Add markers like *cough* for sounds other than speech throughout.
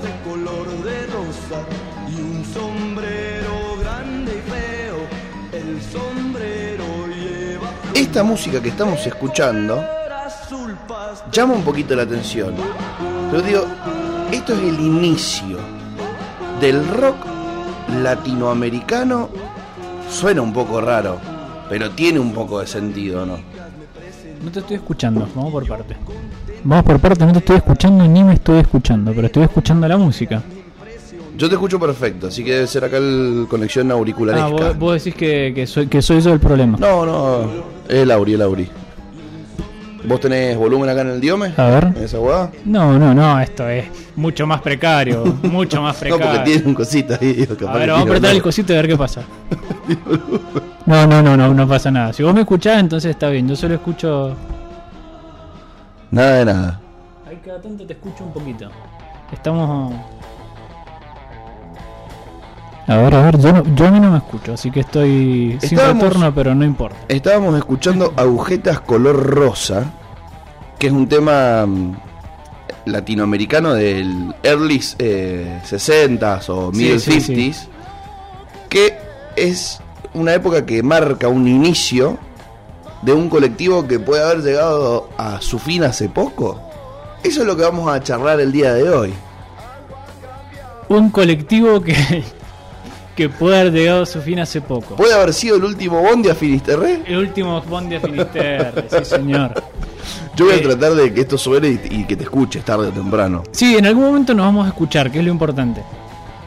de color de rosa y un sombrero grande y feo. El sombrero lleva Esta música que estamos escuchando llama un poquito la atención. Pero digo, esto es el inicio del rock latinoamericano. Suena un poco raro, pero tiene un poco de sentido, ¿no? No te estoy escuchando, vamos por parte. Vamos por parte, no te estoy escuchando ni me estoy escuchando, pero estoy escuchando la música. Yo te escucho perfecto, así que debe ser acá el conexión Ah, auricularesca. vos, vos decís que, que soy, que soy yo el problema. No, no, es Lauri, es Lauri. ¿Vos tenés volumen acá en el diome? A ver. ¿En esa hueá? No, no, no, esto es mucho más precario, *laughs* mucho más No, precario. porque tiene un cosita ahí. *laughs* capaz A ver, vamos a apretar el cosito y a ver qué pasa. *laughs* No, no, no, no, no pasa nada. Si vos me escuchás, entonces está bien. Yo solo escucho. Nada de nada. Ahí cada tanto te escucho un poquito. Estamos. A ver, a ver, yo, no- yo a mí no me escucho, así que estoy sin Estábamos- retorno, pero no importa. Estábamos escuchando Agujetas Color Rosa, que es un tema mm, latinoamericano del early eh, 60s o Sí, sí, sí. 50s, que es una época que marca un inicio de un colectivo que puede haber llegado a su fin hace poco. Eso es lo que vamos a charlar el día de hoy. Un colectivo que, *laughs* que puede haber llegado a su fin hace poco. Puede haber sido el último Bondi a Finisterre. El último Bond de Finisterre, sí señor. *laughs* Yo voy a Eh, tratar de que esto suene y, y que te escuches tarde o temprano. Sí, en algún momento nos vamos a escuchar, que es lo importante.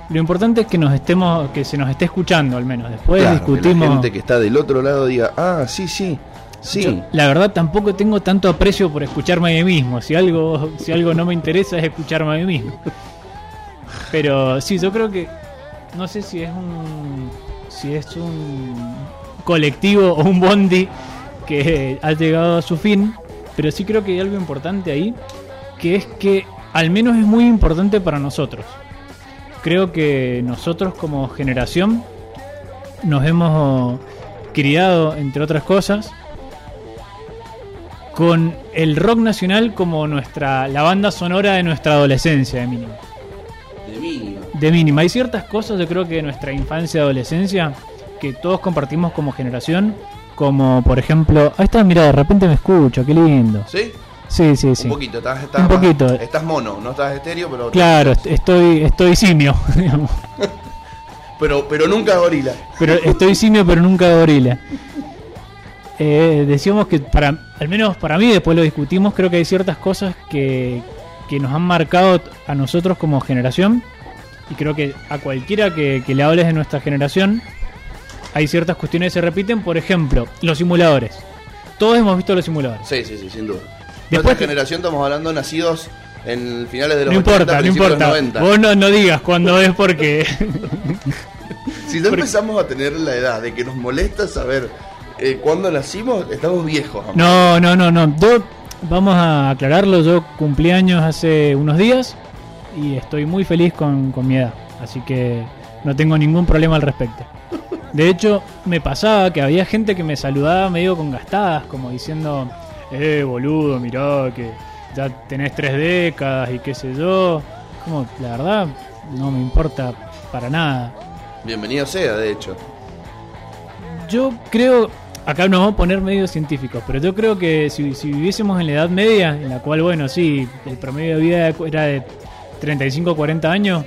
Lo importante es que nos estemos, que se nos esté escuchando al menos. Después Claro, que discutimos. la gente que está del otro lado diga, ah, sí, sí, sí. Yo, la verdad tampoco tengo tanto aprecio por escucharme a mí mismo. Si algo, si algo no me interesa es escucharme a mí mismo. Pero sí, yo creo que no sé si es un si es un colectivo o un bondi que ha llegado a su fin, pero sí creo que hay algo importante ahí, que es que al menos es muy importante para nosotros. Creo que nosotros como generación nos hemos criado, entre otras cosas, con el rock nacional como nuestra la banda sonora de nuestra adolescencia de mínima. De mínima. De mínima. Hay ciertas cosas, yo creo que de nuestra infancia y adolescencia que todos compartimos como generación, como por ejemplo, ahí está, mira, de repente me escucho, qué lindo. ¿Sí? Sí, sí, sí. Un poquito, estás, estás Un más- poquito. estás mono, no estás estéreo, pero. Claro, est- estoy estoy simio, *laughs* digamos. *laughs* Pero, pero nunca gorila. pero estoy simio pero nunca gorila. Eh, decíamos que para, al menos para mí, después lo discutimos, creo que hay ciertas cosas que, que nos han marcado a nosotros como generación y creo que a cualquiera que, que le hables de nuestra generación hay ciertas cuestiones que se repiten, por ejemplo, los simuladores. Todos hemos visto los simuladores. Sí, sí, sí, sin duda. Después Nuestra generación estamos hablando nacidos en finales de los No 80, importa, no importa. 90. Vos no, no digas cuándo es porque... *laughs* *laughs* Si ya empezamos a tener la edad de que nos molesta saber eh, cuándo nacimos, estamos viejos. amor. No, no, no, no. Yo, vamos a aclararlo. Yo cumplí años hace unos días y estoy muy feliz con, con mi edad. Así que no tengo ningún problema al respecto. De hecho, me pasaba que había gente que me saludaba medio con gastadas, como diciendo, eh, boludo, mirá que ya tenés tres décadas y qué sé yo. Como, la verdad, no me importa para nada. Bienvenido sea, de hecho. Yo creo, acá nos vamos a poner medio científicos, pero yo creo que si, si viviésemos en la Edad Media, en la cual, bueno, sí, el promedio de vida era de 35 o 40 años,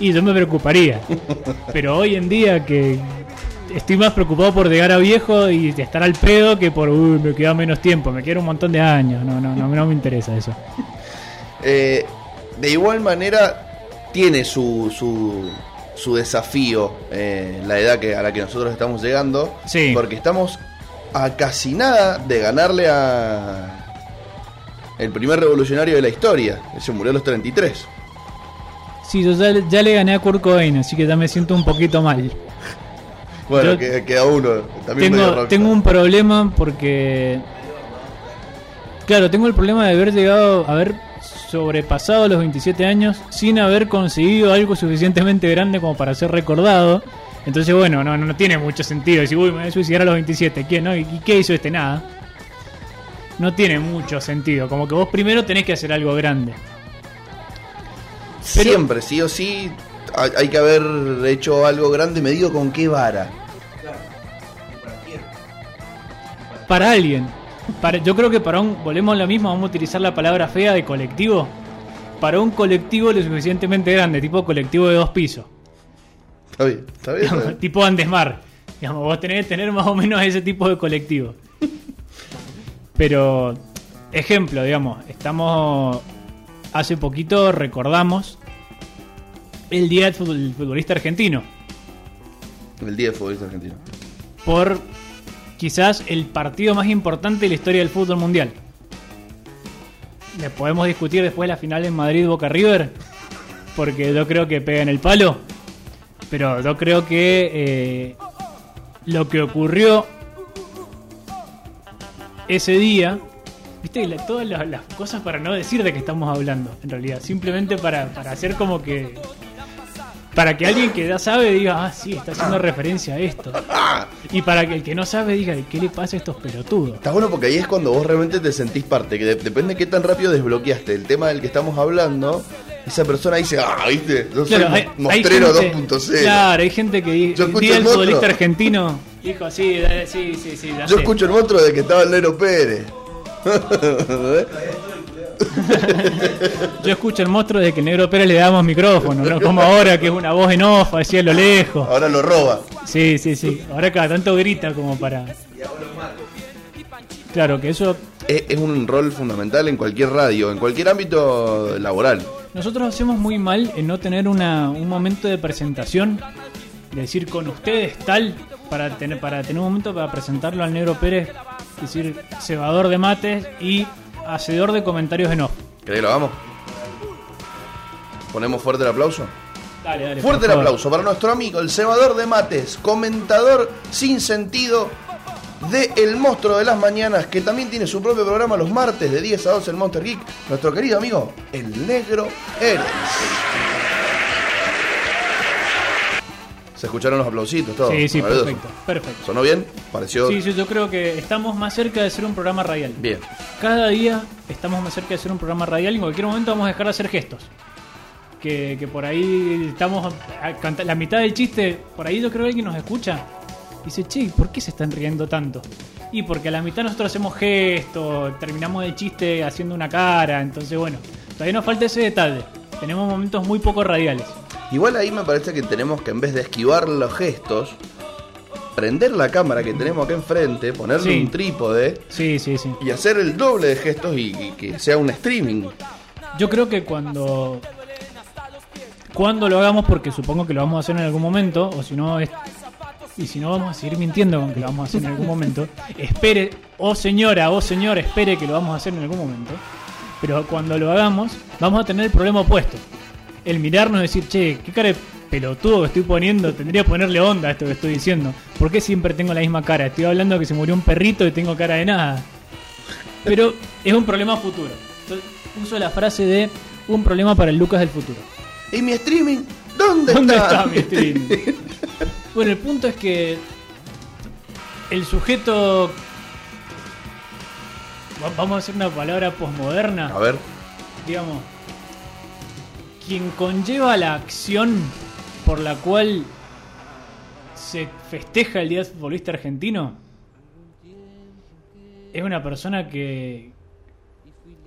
y yo me preocuparía. *laughs* Pero hoy en día que estoy más preocupado por llegar a viejo y estar al pedo que por, uy, me queda menos tiempo, me quiero un montón de años, no, no, no, no me interesa eso. *laughs* Eh, de igual manera, tiene su, su, su desafío eh, la edad que, a la que nosotros estamos llegando. Sí. Porque estamos a casi nada de ganarle a el primer revolucionario de la historia. Ese murió a los 33. Sí, yo ya, ya le gané a Kurt Cobain, así que ya me siento un poquito mal. *laughs* Bueno, que- queda uno. También tengo, un problema porque. Claro, tengo el problema de haber llegado, haber sobrepasado los 27 años sin haber conseguido algo suficientemente grande como para ser recordado. Entonces, bueno, no, no, tiene mucho sentido decir, uy, me voy a suicidar a los 27. ¿Quién, no? ¿Y qué hizo este? Nada. No tiene mucho sentido. Como que vos primero tenés que hacer algo grande. Siempre, sí o sí, hay, hay que haber hecho algo grande medido con qué vara. Para alguien. Para, yo creo que para un. Volvemos a lo mismo, vamos a utilizar la palabra fea de colectivo. Para un colectivo lo suficientemente grande, tipo colectivo de dos pisos. Está bien, está bien. está bien. *laughs* tipo Andesmar. Digamos, vos tenés que tener más o menos ese tipo de colectivo. Pero, ejemplo, digamos, estamos. Hace poquito recordamos el Día del Futbol- del Futbolista Argentino. El día de futbolista argentino. Por quizás el partido más importante de la historia del fútbol mundial. Le podemos discutir después la final en Madrid Boca River, porque yo creo que pega en el palo, pero yo creo que eh, lo que ocurrió ese día, viste, todas las, cosas para no decir de qué estamos hablando, en realidad, simplemente para, para hacer como que... Para que alguien que ya sabe diga, ah, sí, está haciendo referencia a esto. Y para que el que no sabe diga, ¿qué le pasa a estos pelotudos? Está bueno porque ahí es cuando vos realmente te sentís parte, que de- depende de qué tan rápido desbloqueaste el tema del que estamos hablando, esa persona dice, ah, viste, yo soy Claro, hay, mo- hay mostrero gente- 2.0. Claro, hay gente que di- Yo escucho día el futbolista argentino. Dijo, sí, dale, sí, sí, sí, Yo sé. escucho el monstruo de que estaba el Nero Pérez. *laughs* *laughs* Yo escucho el monstruo de que el Negro Pérez le damos micrófono, ¿no? Como ahora que es una voz en off, así a lo lejos. Ahora lo roba. Sí, sí, sí. Ahora cada tanto grita como para. Claro, que eso. Es, es un rol fundamental en cualquier radio, en cualquier ámbito laboral. Nosotros hacemos muy mal en no tener una, un momento de presentación, de decir con ustedes tal, para tener, para tener un momento para presentarlo al Negro Pérez, decir cebador de mates y hacedor de comentarios en off. ¿Querés que lo hagamos? ¿Ponemos fuerte el aplauso? Dale, dale. Fuerte el aplauso para nuestro amigo, el cebador de mates, comentador sin sentido de El Monstruo de las Mañanas, que también tiene su propio programa los martes de 10 a 12 en Monster Geek, nuestro querido amigo, el Negro Eres. ¿Se escucharon los aplausitos? Todo? Sí, sí, Maravilloso. perfecto, perfecto. ¿Sonó bien? ¿Pareció? Sí, sí, yo creo que estamos más cerca de ser un programa radial. Bien. Cada día estamos más cerca de ser un programa radial y en cualquier momento vamos a dejar de hacer gestos. Que, que por ahí estamos. a La mitad del chiste, por ahí yo creo que alguien nos escucha. Dice, che, ¿por qué se están riendo tanto? Y porque a la mitad nosotros hacemos gestos, terminamos el chiste haciendo una cara. Entonces, bueno, todavía nos falta ese detalle. Tenemos momentos muy poco radiales. Igual ahí me parece que tenemos que en vez de esquivar los gestos, prender la cámara que tenemos acá enfrente, ponerle Sí. un trípode Sí, sí, sí. y hacer el doble de gestos y, y que sea un streaming. Yo creo que cuando cuando lo hagamos, porque supongo que lo vamos a hacer en algún momento, o si no es y si no vamos a seguir mintiendo con que lo vamos a hacer en algún momento, espere, o señora, o señor, espere que lo vamos a hacer en algún momento. Pero cuando lo hagamos, vamos a tener el problema opuesto. El mirarnos y decir, che, qué cara de pelotudo que estoy poniendo, tendría que ponerle onda a esto que estoy diciendo. ¿Por qué siempre tengo la misma cara? Estoy hablando que se murió un perrito y tengo cara de nada. Pero es un problema futuro. Entonces, uso la frase de un problema para el Lucas del futuro. ¿Y mi streaming? ¿Dónde, *laughs* ¿Dónde está? está mi streaming? *laughs* Bueno, el punto es que el sujeto. va- Vamos a hacer una palabra posmoderna. A ver, Digamos. Quien conlleva la acción por la cual se festeja el Día del Futbolista Argentino es una persona que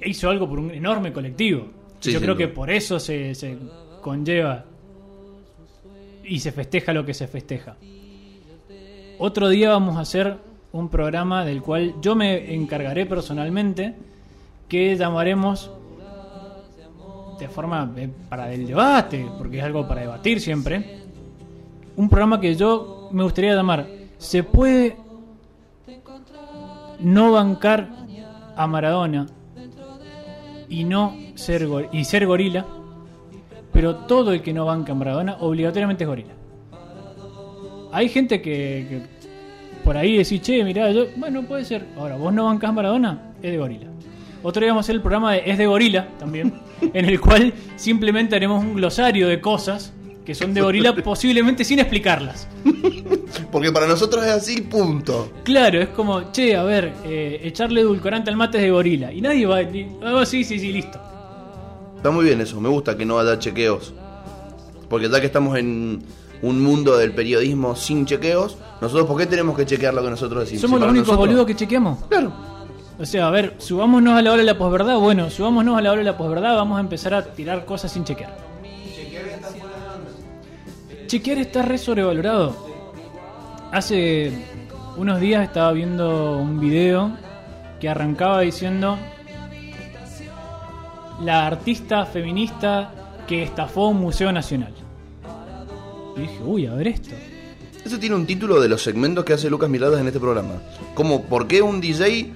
hizo algo por un enorme colectivo. Sí, Yo creo que por eso se, se conlleva y se festeja lo que se festeja. Otro día vamos a hacer un programa del cual yo me encargaré personalmente, que llamaremos de forma eh, para el debate, porque es algo para debatir siempre. Un programa que yo me gustaría llamar ¿Se puede no bancar a Maradona y no ser y ser gorila? Pero todo el que no banca a Maradona obligatoriamente es gorila. Hay gente que, por ahí decís, che, mirá, yo, bueno, puede ser. Ahora, vos no bancás Maradona, es de gorila. Otro día vamos a hacer el programa de Es de Gorila también, en el cual simplemente haremos un glosario de cosas que son de gorila, *laughs* posiblemente sin explicarlas. porque para nosotros es así, punto. Claro, es como, che, a ver, eh, echarle edulcorante al mate es de gorila. Y nadie va a decir, oh, sí, sí, sí, listo. Está muy bien eso, me gusta que no haya chequeos. Porque ya que estamos en un mundo del periodismo sin chequeos, nosotros ¿por qué tenemos que chequear lo que nosotros decimos? Somos Si los únicos nosotros- boludos que chequeamos. Claro. O sea, a ver, subámonos a la hora de la posverdad. Bueno, subámonos a la hora de la posverdad. Vamos a empezar a tirar cosas sin chequear. Chequear está re sobrevalorado. Hace unos días estaba viendo un video que arrancaba diciendo la artista feminista que estafó un museo nacional. Y dije, uy, a ver esto. Eso tiene un título de los segmentos que hace Lucas Miradas en este programa. Como ¿por qué un DJ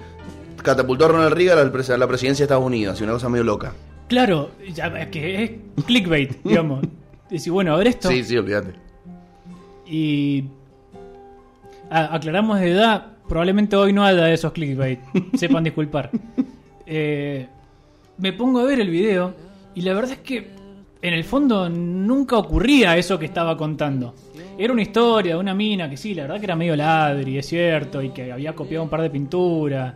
catapultó a Ronald Reagan a la presidencia de Estados Unidos? Y una cosa medio loca. Claro, ya, es que es clickbait, *laughs* digamos. Decir, bueno, a ver esto. Sí, sí, olvídate. Y aclaramos de edad, probablemente hoy no haya esos clickbait, *laughs* sepan disculpar. Eh, me pongo a ver el video y la verdad es que en el fondo nunca ocurría eso que estaba contando. Era una historia de una mina que sí, la verdad que era medio ladri, es cierto, y que había copiado un par de pinturas.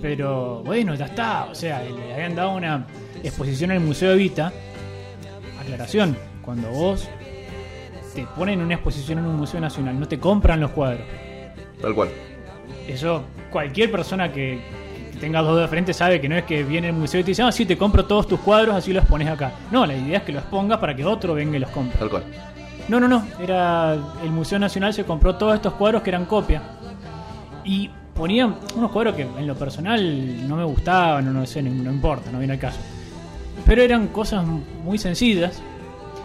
Pero bueno, ya está. O sea, le habían dado una exposición en el Museo Evita. Aclaración, cuando vos te ponen una exposición en un museo nacional, no te compran los cuadros. Tal cual. Eso, cualquier persona que, que tenga dos de frente sabe que no es que viene el museo y te dice, ah, sí, te compro todos tus cuadros, así los pones acá. No, la idea es que los pongas para que otro venga y los compre. Tal cual. No, no, no. Era el Museo Nacional se compró todos estos cuadros que eran copia. Y ponían unos cuadros que en lo personal no me gustaban, no, no sé, no, no importa, no viene al caso. Pero eran cosas muy sencillas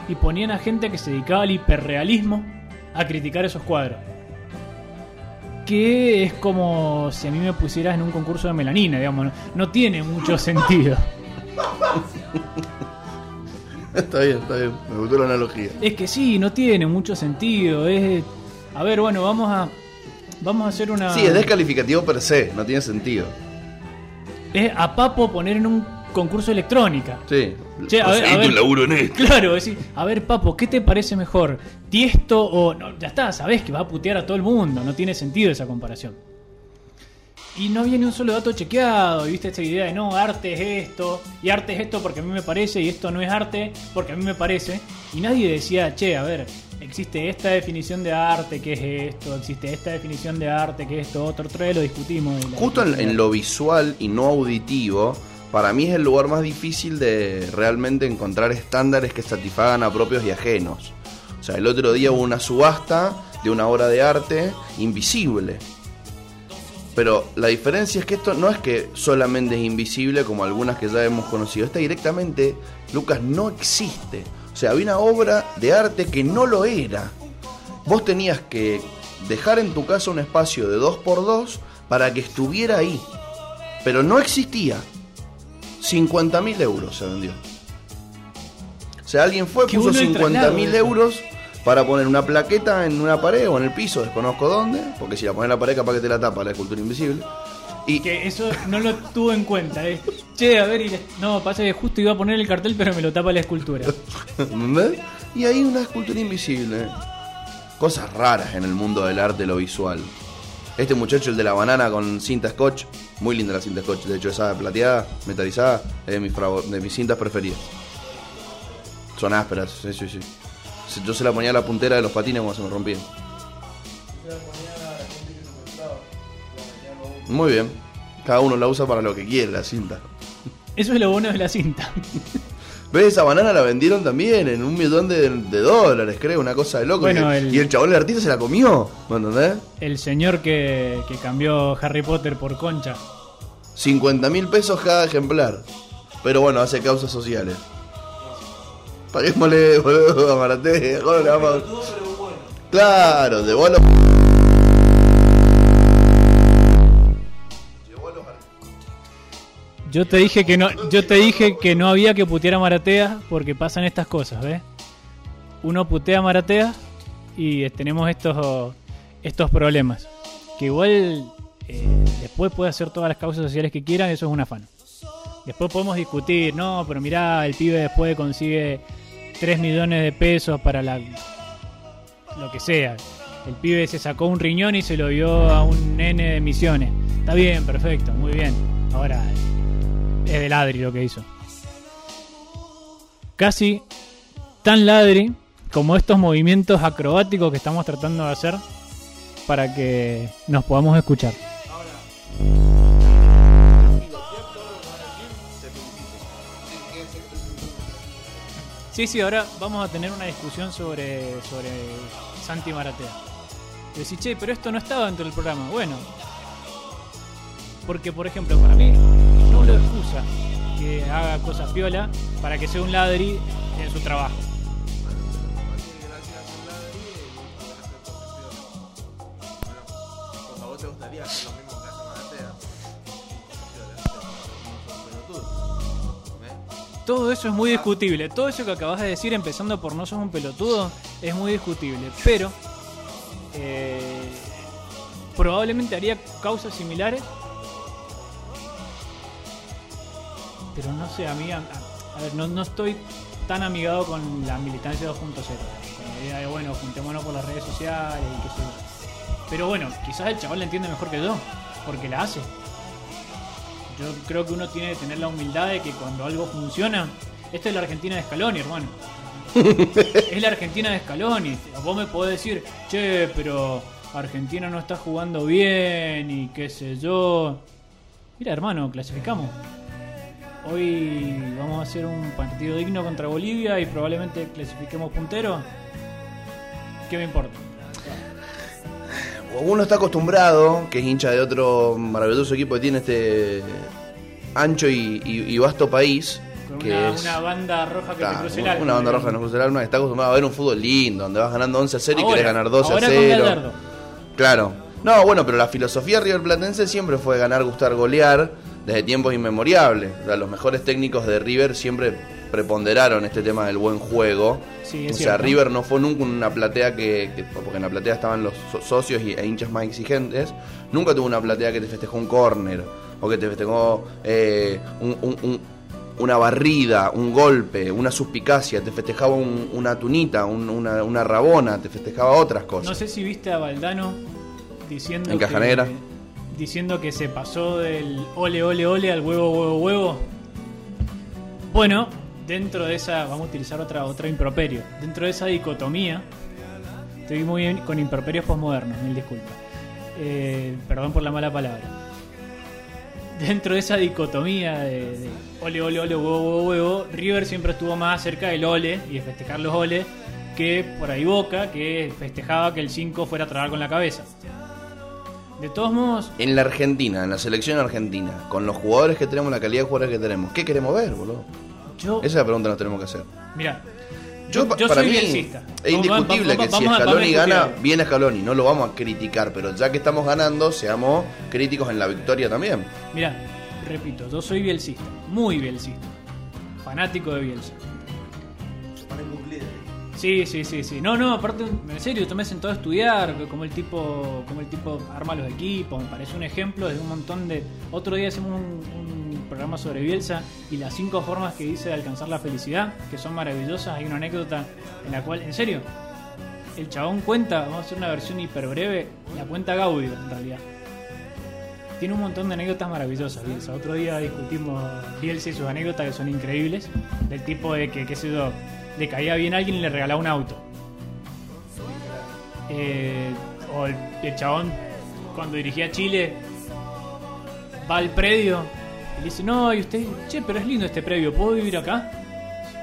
y ponían a gente que se dedicaba al hiperrealismo a criticar esos cuadros. Que es como si a mí me pusieras en un concurso de melanina, digamos, no, no tiene mucho sentido. *laughs* *laughs* Está bien, está bien. Me gustó la analogía. Es que sí, no tiene mucho sentido. Es. A ver, bueno, vamos a. Vamos a hacer una. Sí, es descalificativo per se, no tiene sentido. Es a Papo poner en un concurso de electrónica. Sí. Che, a ver, a Conseguiste ver. un laburo en esto. Claro, decir, a ver, Papo, ¿qué te parece mejor? ¿Tiesto o.? No, ya está, sabés que va a putear a todo el mundo. No tiene sentido esa comparación. Y no ni un solo dato chequeado. Y viste esa idea de no, arte es esto. Y arte es esto porque a mí me parece. Y esto no es arte porque a mí me parece. Y nadie decía, che, a ver, existe esta definición de arte que es esto. Existe esta definición de arte que es esto. Otro, otro día lo discutimos. Justo en, en lo visual y no auditivo, para mí es el lugar más difícil de realmente encontrar estándares que satisfagan a propios y ajenos. O sea, el otro día hubo una subasta de una obra de arte invisible. Pero la diferencia es que esto no es que solamente es invisible como algunas que ya hemos conocido. Esta directamente, Lucas, no existe. O sea, había una obra de arte que no lo era. Vos tenías que dejar en tu casa un espacio de 2x2 para que estuviera ahí. Pero no existía. 50.000 euros se vendió. O sea, alguien fue, Qué puso bueno el traslado 50.000 eso. euros para poner una plaqueta en una pared o en el piso, desconozco dónde, porque si la pones en la pared capaz que te la tapa la escultura invisible. Y Que eso no lo tuvo en cuenta. eh. Che, a ver, y la- no, pasa que justo iba a poner el cartel, pero me lo tapa la escultura. *laughs* ¿Entendés? Y ahí una escultura invisible. Cosas raras en el mundo del arte, lo visual. Este muchacho, el de la banana con cinta scotch, muy linda la cinta scotch, de hecho esa plateada, metalizada, es de mis, de mis cintas preferidas. Son ásperas, sí, sí, sí. Yo se la ponía a la puntera de los patines cuando se me rompían. Muy bien. Cada uno la usa para lo que quiere, la cinta. Eso es lo bueno de la cinta. ¿Ves? Esa banana la vendieron también en un millón de, de dólares, creo, una cosa de loco. Bueno, y, el- y el chabón, el artista, se la comió. ¿Me entendés? El señor que, que cambió Harry Potter por concha. 50 mil pesos cada ejemplar. Pero bueno, hace causas sociales. Paguémosle, *laughs* boludo, a Maraté. joder, le vamos- Claro, de bola. Yo te dije que no, yo te dije que no había que putear a Maratea porque pasan estas cosas, ¿ves? Uno putea a Maratea y eh, tenemos estos estos problemas. Que igual eh, después puede hacer todas las causas sociales que quieran, eso es un afán. Después podemos discutir, no, pero mirá, el pibe después consigue 3 millones de pesos para la lo que sea. El pibe se sacó un riñón y se lo dio a un nene de misiones. Está bien, perfecto, muy bien. Ahora, es de ladri lo que hizo. casi tan ladri como estos movimientos acrobáticos que estamos tratando de hacer para que nos podamos escuchar. Sí, sí, ahora vamos a tener una discusión sobre, sobre Santi Maratea. Decís, che, pero esto no estaba dentro del programa. Bueno, porque por ejemplo, para mí, no lo excusa que haga cosas piola para que sea un ladri en su trabajo. ¿A vos te gustaría Todo eso es muy discutible. Todo eso que acabas de decir, empezando por no sos un pelotudo, es muy discutible. Pero eh, probablemente haría causas similares. Pero no sé, a mí, a, ver, no, no estoy tan amigado con la militancia 2.0. Con la idea de, bueno, juntémonos por las redes sociales y qué sé yo. Pero bueno, quizás el chaval la entiende mejor que yo, porque la hace. Yo creo que uno tiene que tener la humildad de que cuando algo funciona, esta es la Argentina de Scaloni, hermano. *laughs* es la Argentina de Scaloni. Vos me podés decir, che, pero Argentina no está jugando bien y qué sé yo. Mira, hermano, clasificamos. Hoy vamos a hacer un partido digno contra Bolivia y probablemente clasifiquemos puntero. ¿Qué me importa? Uno está acostumbrado, que es hincha de otro maravilloso equipo que tiene este ancho y, y- y vasto país. Con que una, es, una banda roja que Claro, te cruce el una, alma. una banda roja que nos cruza el alma, está acostumbrado a ver un fútbol lindo, donde vas ganando 11 a 0 y querés ganar 12 ahora a con 0. Gallardo. Claro. No, bueno, pero la filosofía River Platense siempre fue ganar, gustar, golear desde tiempos inmemoriales. O sea, los mejores técnicos de River siempre preponderaron este tema del buen juego. Sí, o sea, cierto. River no fue nunca una platea que, que- porque en la platea estaban los so- socios y, e hinchas más exigentes, nunca tuvo una platea que te festejó un córner o que te festejó eh, un- un- un- una barrida, un golpe, una suspicacia, te festejaba un- una tunita, un- una, una rabona, te festejaba otras cosas. No sé si viste a Valdano diciendo En Caja que, Negra. Diciendo que se pasó del ole ole ole al huevo huevo huevo. Bueno, dentro de esa vamos a utilizar otra otra improperio. Dentro de esa dicotomía estoy muy bien con improperios posmodernos, mil disculpas. Eh, perdón por la mala palabra. Dentro de esa dicotomía de, ole ole ole huevo huevo huevo, River siempre estuvo más cerca del ole y de festejar los ole que por ahí Boca, que festejaba que el 5 fuera a tragar con la cabeza. De todos modos, En la Argentina, en la selección argentina, con los jugadores que tenemos, la calidad de jugadores que tenemos, ¿qué queremos ver, boludo? yo. Esa es la pregunta que nos tenemos que hacer. Mira, Yo, yo, pa- yo para soy mí bielcista. es indiscutible vamos- que si Scaloni gana, viene Scaloni, no lo vamos a criticar, pero ya que estamos ganando, seamos críticos en la victoria también. Mira, repito, yo soy bielcista, muy bielcista. Fanático de Bielsa. Sí, sí, sí, sí. No, no, aparte, en serio, he sentado a estudiar como el tipo, como el tipo arma los equipos, me parece un ejemplo de un montón de. Otro día hacemos un, un programa sobre Bielsa y las cinco formas que dice de alcanzar la felicidad, que son maravillosas. Hay una anécdota en la cual, en serio, el chabón cuenta, vamos a hacer una versión hiper breve, la cuenta Gaudio en realidad. Tiene un montón de anécdotas maravillosas, Bielsa. Otro día discutimos Bielsa y sus anécdotas que son increíbles. Del tipo de que, qué sé yo, le caía bien alguien y le regalaba un auto. Eh, o el, chabón, cuando dirigía a Chile, va al predio y le dice: No, y usted, che, pero es lindo este predio, ¿puedo vivir acá?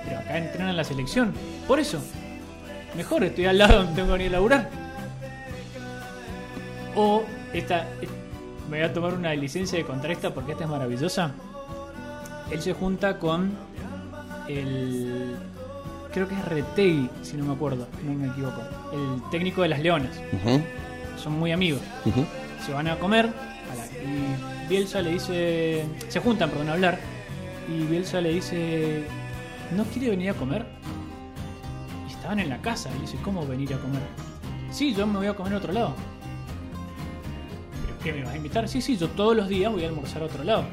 Pero acá entrenan la selección. Por eso, mejor, estoy al lado, *laughs* no tengo ni que laburar. O esta, me voy a tomar una licencia de contar esta porque esta es maravillosa. Él se junta con el. Creo que es Retegui, si no me acuerdo, no me equivoco. El técnico de las Leonas. Son muy amigos. Se van a comer a la- y Bielsa le dice. Se juntan, perdón, a hablar. Y Bielsa le dice: ¿No quiere venir a comer? Y estaban en la casa. Y dice: ¿Cómo venir a comer? Sí, yo me voy a comer a otro lado. ¿Pero qué me vas a invitar? Sí, sí, yo todos los días voy a almorzar a otro lado.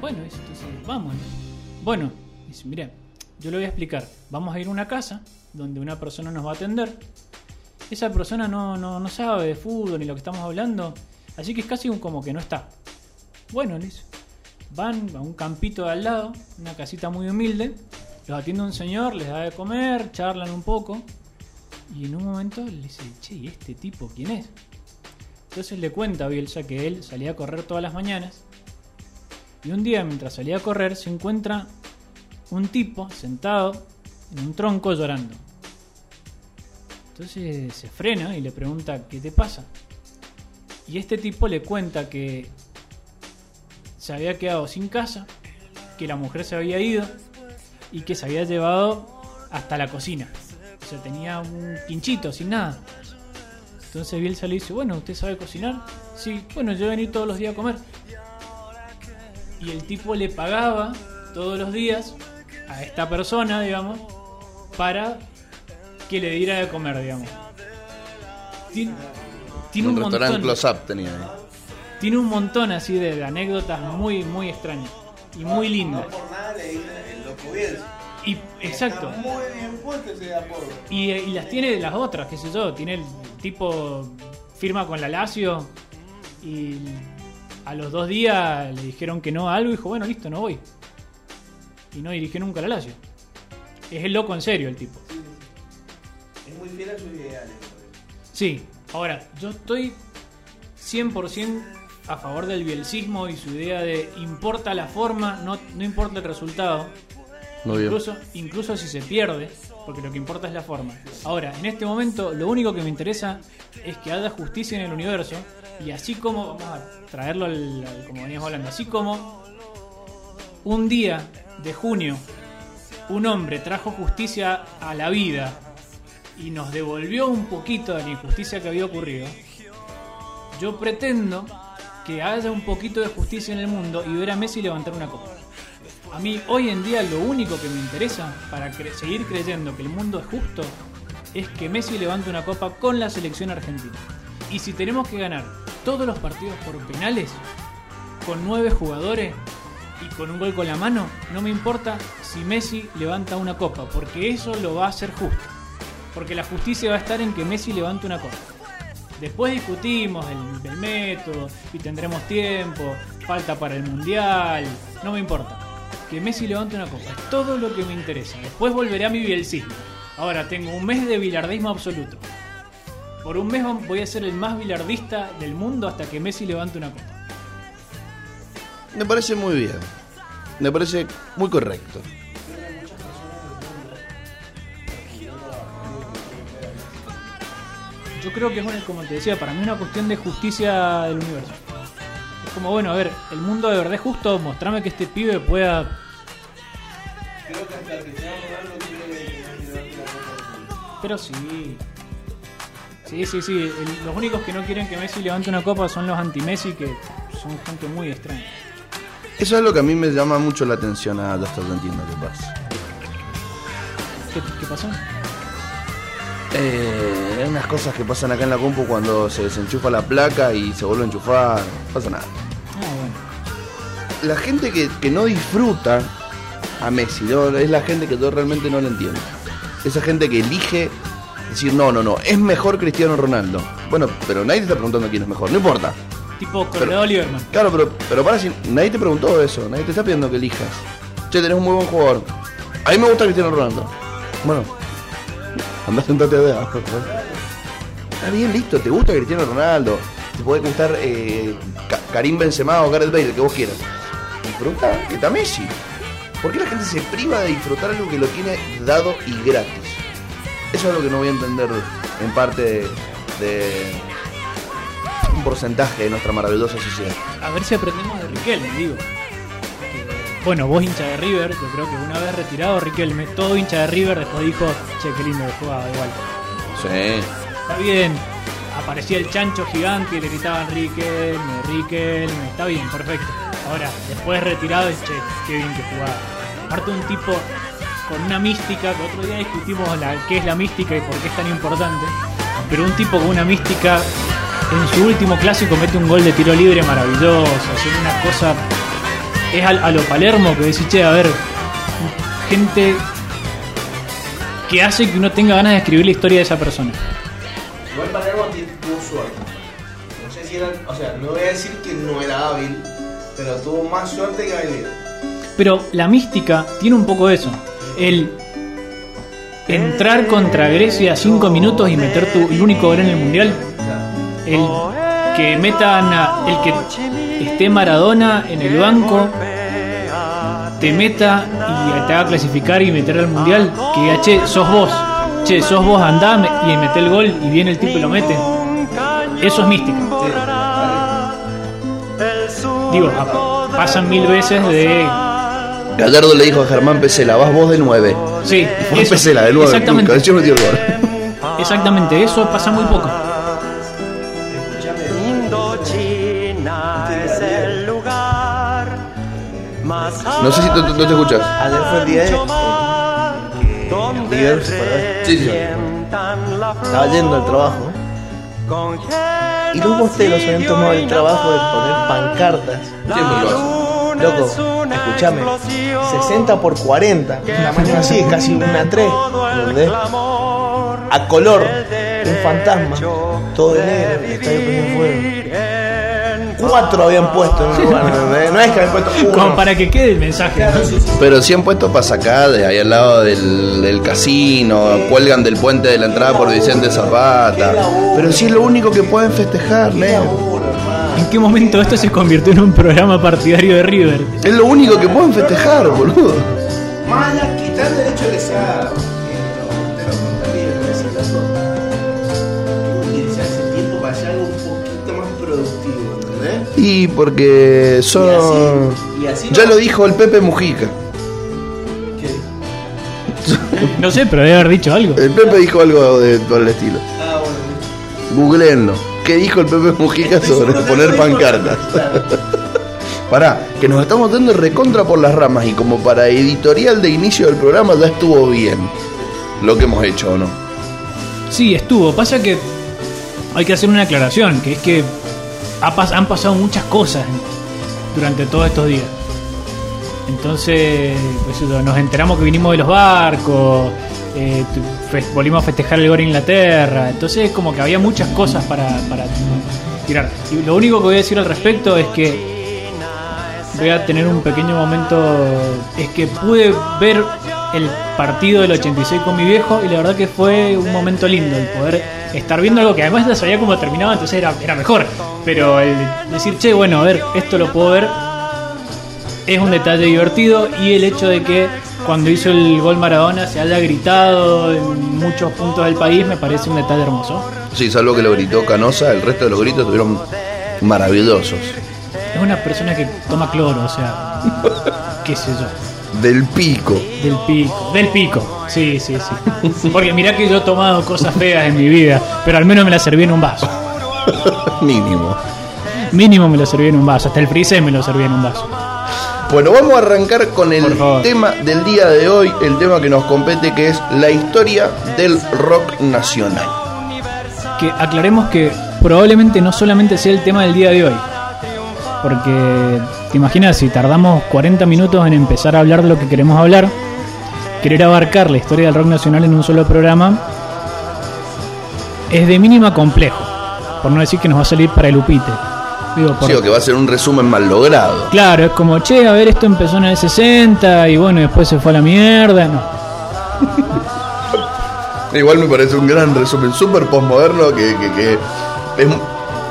Bueno, dice, entonces vamos. Bueno, dice, mira, yo le voy a explicar. Vamos a ir a una casa donde una persona nos va a atender. Esa persona no, no, no sabe de fútbol ni lo que estamos hablando. Así que es casi como que no está. Bueno, dice. Van a un campito de al lado, una casita muy humilde. los atiende un señor, les da de comer, charlan un poco. Y en un momento le dice, che, ¿y este tipo quién es? Entonces le cuenta a Bielsa que él salía a correr todas las mañanas. Y un día, mientras salía a correr, se encuentra un tipo sentado en un tronco llorando. Entonces se frena y le pregunta, ¿qué te pasa? Y este tipo le cuenta que se había quedado sin casa, que la mujer se había ido y que se había llevado hasta la cocina. O sea, tenía un pinchito, sin nada. Entonces Bielsa le dice, bueno, ¿usted sabe cocinar? Sí, bueno, yo venía todos los días a comer. Y el tipo le pagaba todos los días a esta persona, digamos, para que le diera de comer, digamos. Tiene, tiene un, un, restaurante montón, tenía ahí. tiene un montón así de, de anécdotas muy, muy extrañas y muy lindas. No por nada le dicen el loco Bielsa. Y exacto. Está muy bien puesto ese apodo. Y, y las tiene de las otras, qué sé yo. Tiene el tipo firma con la Lazio y a los dos días le dijeron que no a algo y dijo, bueno, listo, no voy. Y no dirigió nunca a la Lazio. Es el loco en serio el tipo. Es muy fiel a sus ideales. Sí, ahora, yo estoy 100% a favor del bielcismo y su idea de importa la forma, no, no importa el resultado. Muy bien. Incluso, incluso si se pierde, porque lo que importa es la forma. Ahora, en este momento, lo único que me interesa es que haya justicia en el universo. Y así como, vamos a traerlo al, al- como veníamos hablando, así como un día de junio, un hombre trajo justicia a la vida y nos devolvió un poquito de la injusticia que había ocurrido, yo pretendo que haya un poquito de justicia en el mundo y ver a Messi levantar una copa. A mí hoy en día lo único que me interesa para seguir creyendo que el mundo es justo es que Messi levante una copa con la selección argentina. Y si tenemos que ganar todos los partidos por penales, con nueve jugadores y con un gol con la mano, no me importa si Messi levanta una copa, porque eso lo va a hacer justo. Porque la justicia va a estar en que Messi levante una copa. Después discutimos del, del método y tendremos tiempo, falta para el mundial, no me importa. Que Messi levante una copa, es todo lo que me interesa. Después volveré a mi bielcismo. Ahora tengo un mes de bilardismo absoluto. Por un mes voy a ser el más bilardista del mundo hasta que Messi levante una copa. Me parece muy bien. Me parece muy correcto. Yo creo que es, como te decía, para mí es una cuestión de justicia del universo. Es como, bueno, a ver, el mundo de verdad es justo, mostrame que este pibe pueda... Creo que hasta que del mundo. Pero sí. Sí, sí, sí. El- los únicos que no quieren que Messi levante una copa son los anti-Messi, que son gente muy extraña. Eso es lo que a mí me llama mucho la atención a hasta no entiendo qué pasa. ¿Qué, qué pasó? Eh, unas cosas que pasan acá en la compu cuando se desenchufa la placa y se vuelve a enchufar. No pasa nada. Ah, bueno. La gente que, que no disfruta a Messi, ¿no? es la gente que yo realmente no lo entiendo. Esa gente que elige decir, no, no, no, es mejor Cristiano Ronaldo. Bueno, pero nadie te está preguntando quién es mejor, no importa. Tipo Corredor Lieberman. Claro, pero, pero para si nadie te preguntó eso, nadie te está pidiendo que elijas. Che, tenés un muy buen jugador. A mí me gusta Cristiano Ronaldo. Bueno, *laughs* anda sentate de abajo. Está bien, listo, te gusta Cristiano Ronaldo. Te puede gustar eh, Ka- Karim Benzema o Gareth Bale, el que vos quieras. Disfruta, que está Messi. ¿Por qué la gente se priva de disfrutar algo que lo tiene dado y gratis? Eso es lo que no voy a entender en parte de, de un porcentaje de nuestra maravillosa sociedad. A ver si aprendemos de Riquelme, digo. Bueno, vos hincha de River, yo creo que una vez retirado Riquelme, todo hincha de River después dijo, che, qué lindo que jugaba igual. Sí. Está bien, aparecía el chancho gigante y le gritaban Riquelme, Riquelme, está bien, perfecto. Ahora, después retirado, che, qué bien que jugaba. Aparte un tipo con una mística, que otro día discutimos la, qué es la mística y por qué es tan importante, pero un tipo con una mística, en su último clásico mete un gol de tiro libre maravilloso, haciendo una cosa, es a, lo Palermo que decís, che, a ver, gente que hace que uno tenga ganas de escribir la historia de esa persona. Igual Palermo tuvo suerte. No sé si era. O sea, no voy a decir que no era hábil, pero tuvo más suerte que habilidad. Pero la mística tiene un poco eso. el entrar contra Grecia 5 minutos y meter tu, el único gol en el mundial. El que metan a- el que esté Maradona en el banco te meta y te haga clasificar y meter al mundial. Que diga, che, sos vos. Che, sos vos, andá me- y mete el gol y viene el tipo y lo mete. Eso es mística. Digo, pasan mil veces de. Gallardo le dijo a Germán Pesela, vas vos de 9. Sí, Fue. Pesela de 9. Exactamente. Yo metió el gol. Exactamente, eso pasa muy poco. No sé si tú- tú- no te escuchas. Ayer fue el día de. River se fue. Sí, sí. Estaba yendo al trabajo. Y los bosteros habían tomado el trabajo de poner pancartas. Siempre lo hacen. Loco, escúchame. 60 por 40. Un tamaño así, es casi una 3. ¿Entendés? A color. Un fantasma. Todo de negro. El estadio fuego. Cuatro habían puesto en un lugar. ¿entendés? No es que habían puesto uno. Como para que quede el mensaje. ¿no? Pero si han puesto para sacar de ahí al lado del, del casino, cuelgan del puente de la entrada por Vicente Zapata. Pero si es lo único que pueden festejar, negro. ¿En qué momento esto se convirtió en un programa partidario de River? Es lo único que pueden festejar, boludo. Más allá, quitar el hecho de Y porque son... Y así- y así Ya no- lo dijo el Pepe Mujica. ¿Qué? No sé, pero debe haber dicho algo. El Pepe dijo algo de por el estilo. Ah, bueno. Googleenlo. ¿Qué dijo el Pepe Mujica Estoy sobre poner pancartas? *laughs* Pará, que nos estamos dando recontra por las ramas y como para editorial de inicio del programa ya estuvo bien lo que hemos hecho, ¿o no? Sí, estuvo. Pasa que hay que hacer una aclaración, que es que han pasado muchas cosas durante todos estos días. Entonces, pues nos enteramos que vinimos de los barcos, eh, volvimos a festejar el gol en Inglaterra. Entonces, como que había muchas cosas para, para tirar. Y lo único que voy a decir al respecto es que voy a tener un pequeño momento. Es que pude ver el partido del 86 con mi viejo y la verdad que fue un momento lindo el poder estar viendo algo que además ya sabía cómo terminaba, entonces era, era mejor. Pero el decir, che, bueno, a ver, esto lo puedo ver, es un detalle divertido y el hecho de que cuando hizo el gol Maradona se haya gritado en muchos puntos del país me parece un detalle hermoso. Sí, salvo que lo gritó Canosa, el resto de los gritos estuvieron maravillosos. Es una persona que toma cloro, o sea, qué sé yo. Del pico. Del pico, del pico, sí, sí, sí. Porque mirá que yo he tomado cosas feas en mi vida, pero al menos me la serví en un vaso. *laughs* Mínimo. Mínimo me lo serví en un vaso, hasta el freezer me lo serví en un vaso. Bueno, vamos a arrancar con el tema del día de hoy, el tema que nos compete, que es la historia del rock nacional. Que aclaremos que probablemente no solamente sea el tema del día de hoy. Porque te imaginas si tardamos 40 minutos en empezar a hablar de lo que queremos hablar, querer abarcar la historia del rock nacional en un solo programa es de mínima complejo. Por no decir que nos va a salir para el upite. Digo, por- Sí, o que va a ser un resumen mal logrado. Claro, es como, che, a ver, esto empezó en el 60 y bueno, después se fue a la mierda. No. *laughs* Igual me parece un gran resumen, súper postmoderno que, que, que es-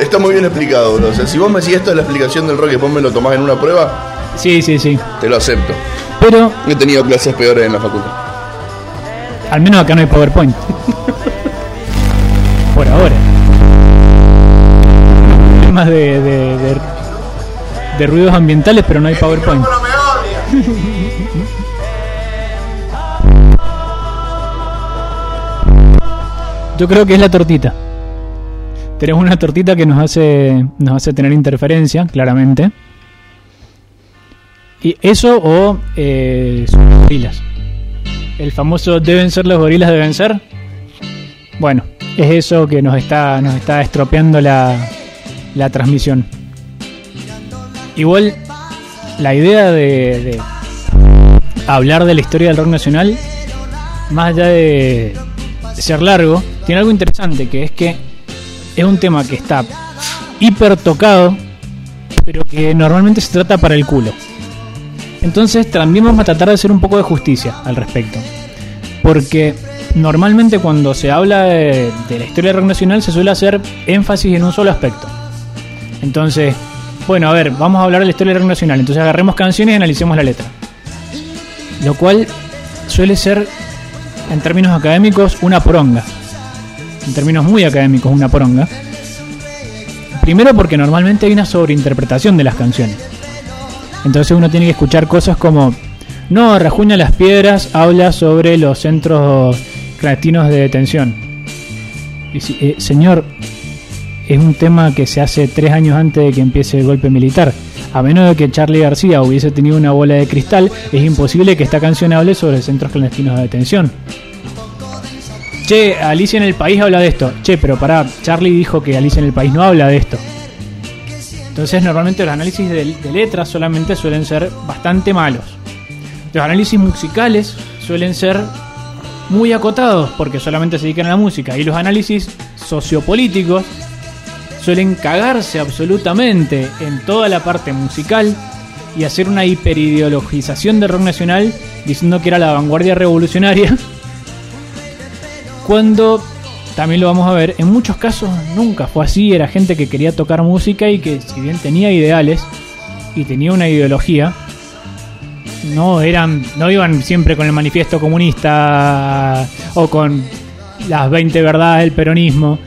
está muy bien explicado, bro. O sea, si vos me decís esto es la explicación del rock y después me lo tomás en una prueba, Sí, sí, sí. te lo acepto. Pero He tenido clases peores en la facultad. al menos acá no hay PowerPoint. *laughs* Por ahora. Temas de, de, de, de ruidos ambientales, pero no hay PowerPoint. *laughs* Yo creo que es la tortita. Tenemos una tortita que nos hace, nos hace tener interferencia, claramente. Y eso o eh, sus gorilas. El famoso deben ser los gorilas deben ser. Bueno, es eso que nos está, nos está estropeando la, la transmisión. Igual, la idea de, de hablar de la historia del rock nacional, más allá de ser largo, tiene algo interesante, que es que es un tema que está hiper tocado, pero que normalmente se trata para el culo. Entonces también vamos a tratar de hacer un poco de justicia al respecto. Porque normalmente cuando se habla de, de la historia rock nacional se suele hacer énfasis en un solo aspecto. Entonces, bueno, a ver, vamos a hablar de la historia rock nacional. Entonces agarremos canciones y analicemos la letra. Lo cual suele ser, en términos académicos, una poronga. En términos muy académicos, una poronga. Primero porque normalmente hay una sobreinterpretación de las canciones. Entonces uno tiene que escuchar cosas como, no, Rajuña las Piedras habla sobre los centros clandestinos de detención. Y si- eh, señor, es un tema que se hace tres años antes de que empiece el golpe militar. A menos de que Charlie García hubiese tenido una bola de cristal, es imposible que esta canción hable sobre centros clandestinos de detención. Che, Alicia en el País habla de esto. Che, pero pará, Charlie dijo que Alicia en el País no habla de esto. Entonces normalmente los análisis de, de letras solamente suelen ser bastante malos. Los análisis musicales suelen ser muy acotados porque solamente se dedican a la música. Y los análisis sociopolíticos suelen cagarse absolutamente en toda la parte musical y hacer una hiperideologización del rock nacional diciendo que era la vanguardia revolucionaria. *laughs* Cuando también lo vamos a ver, en muchos casos nunca fue así, era gente que quería tocar música y que si bien tenía ideales y tenía una ideología, no eran no iban siempre con el manifiesto comunista o con las 20 verdades del peronismo.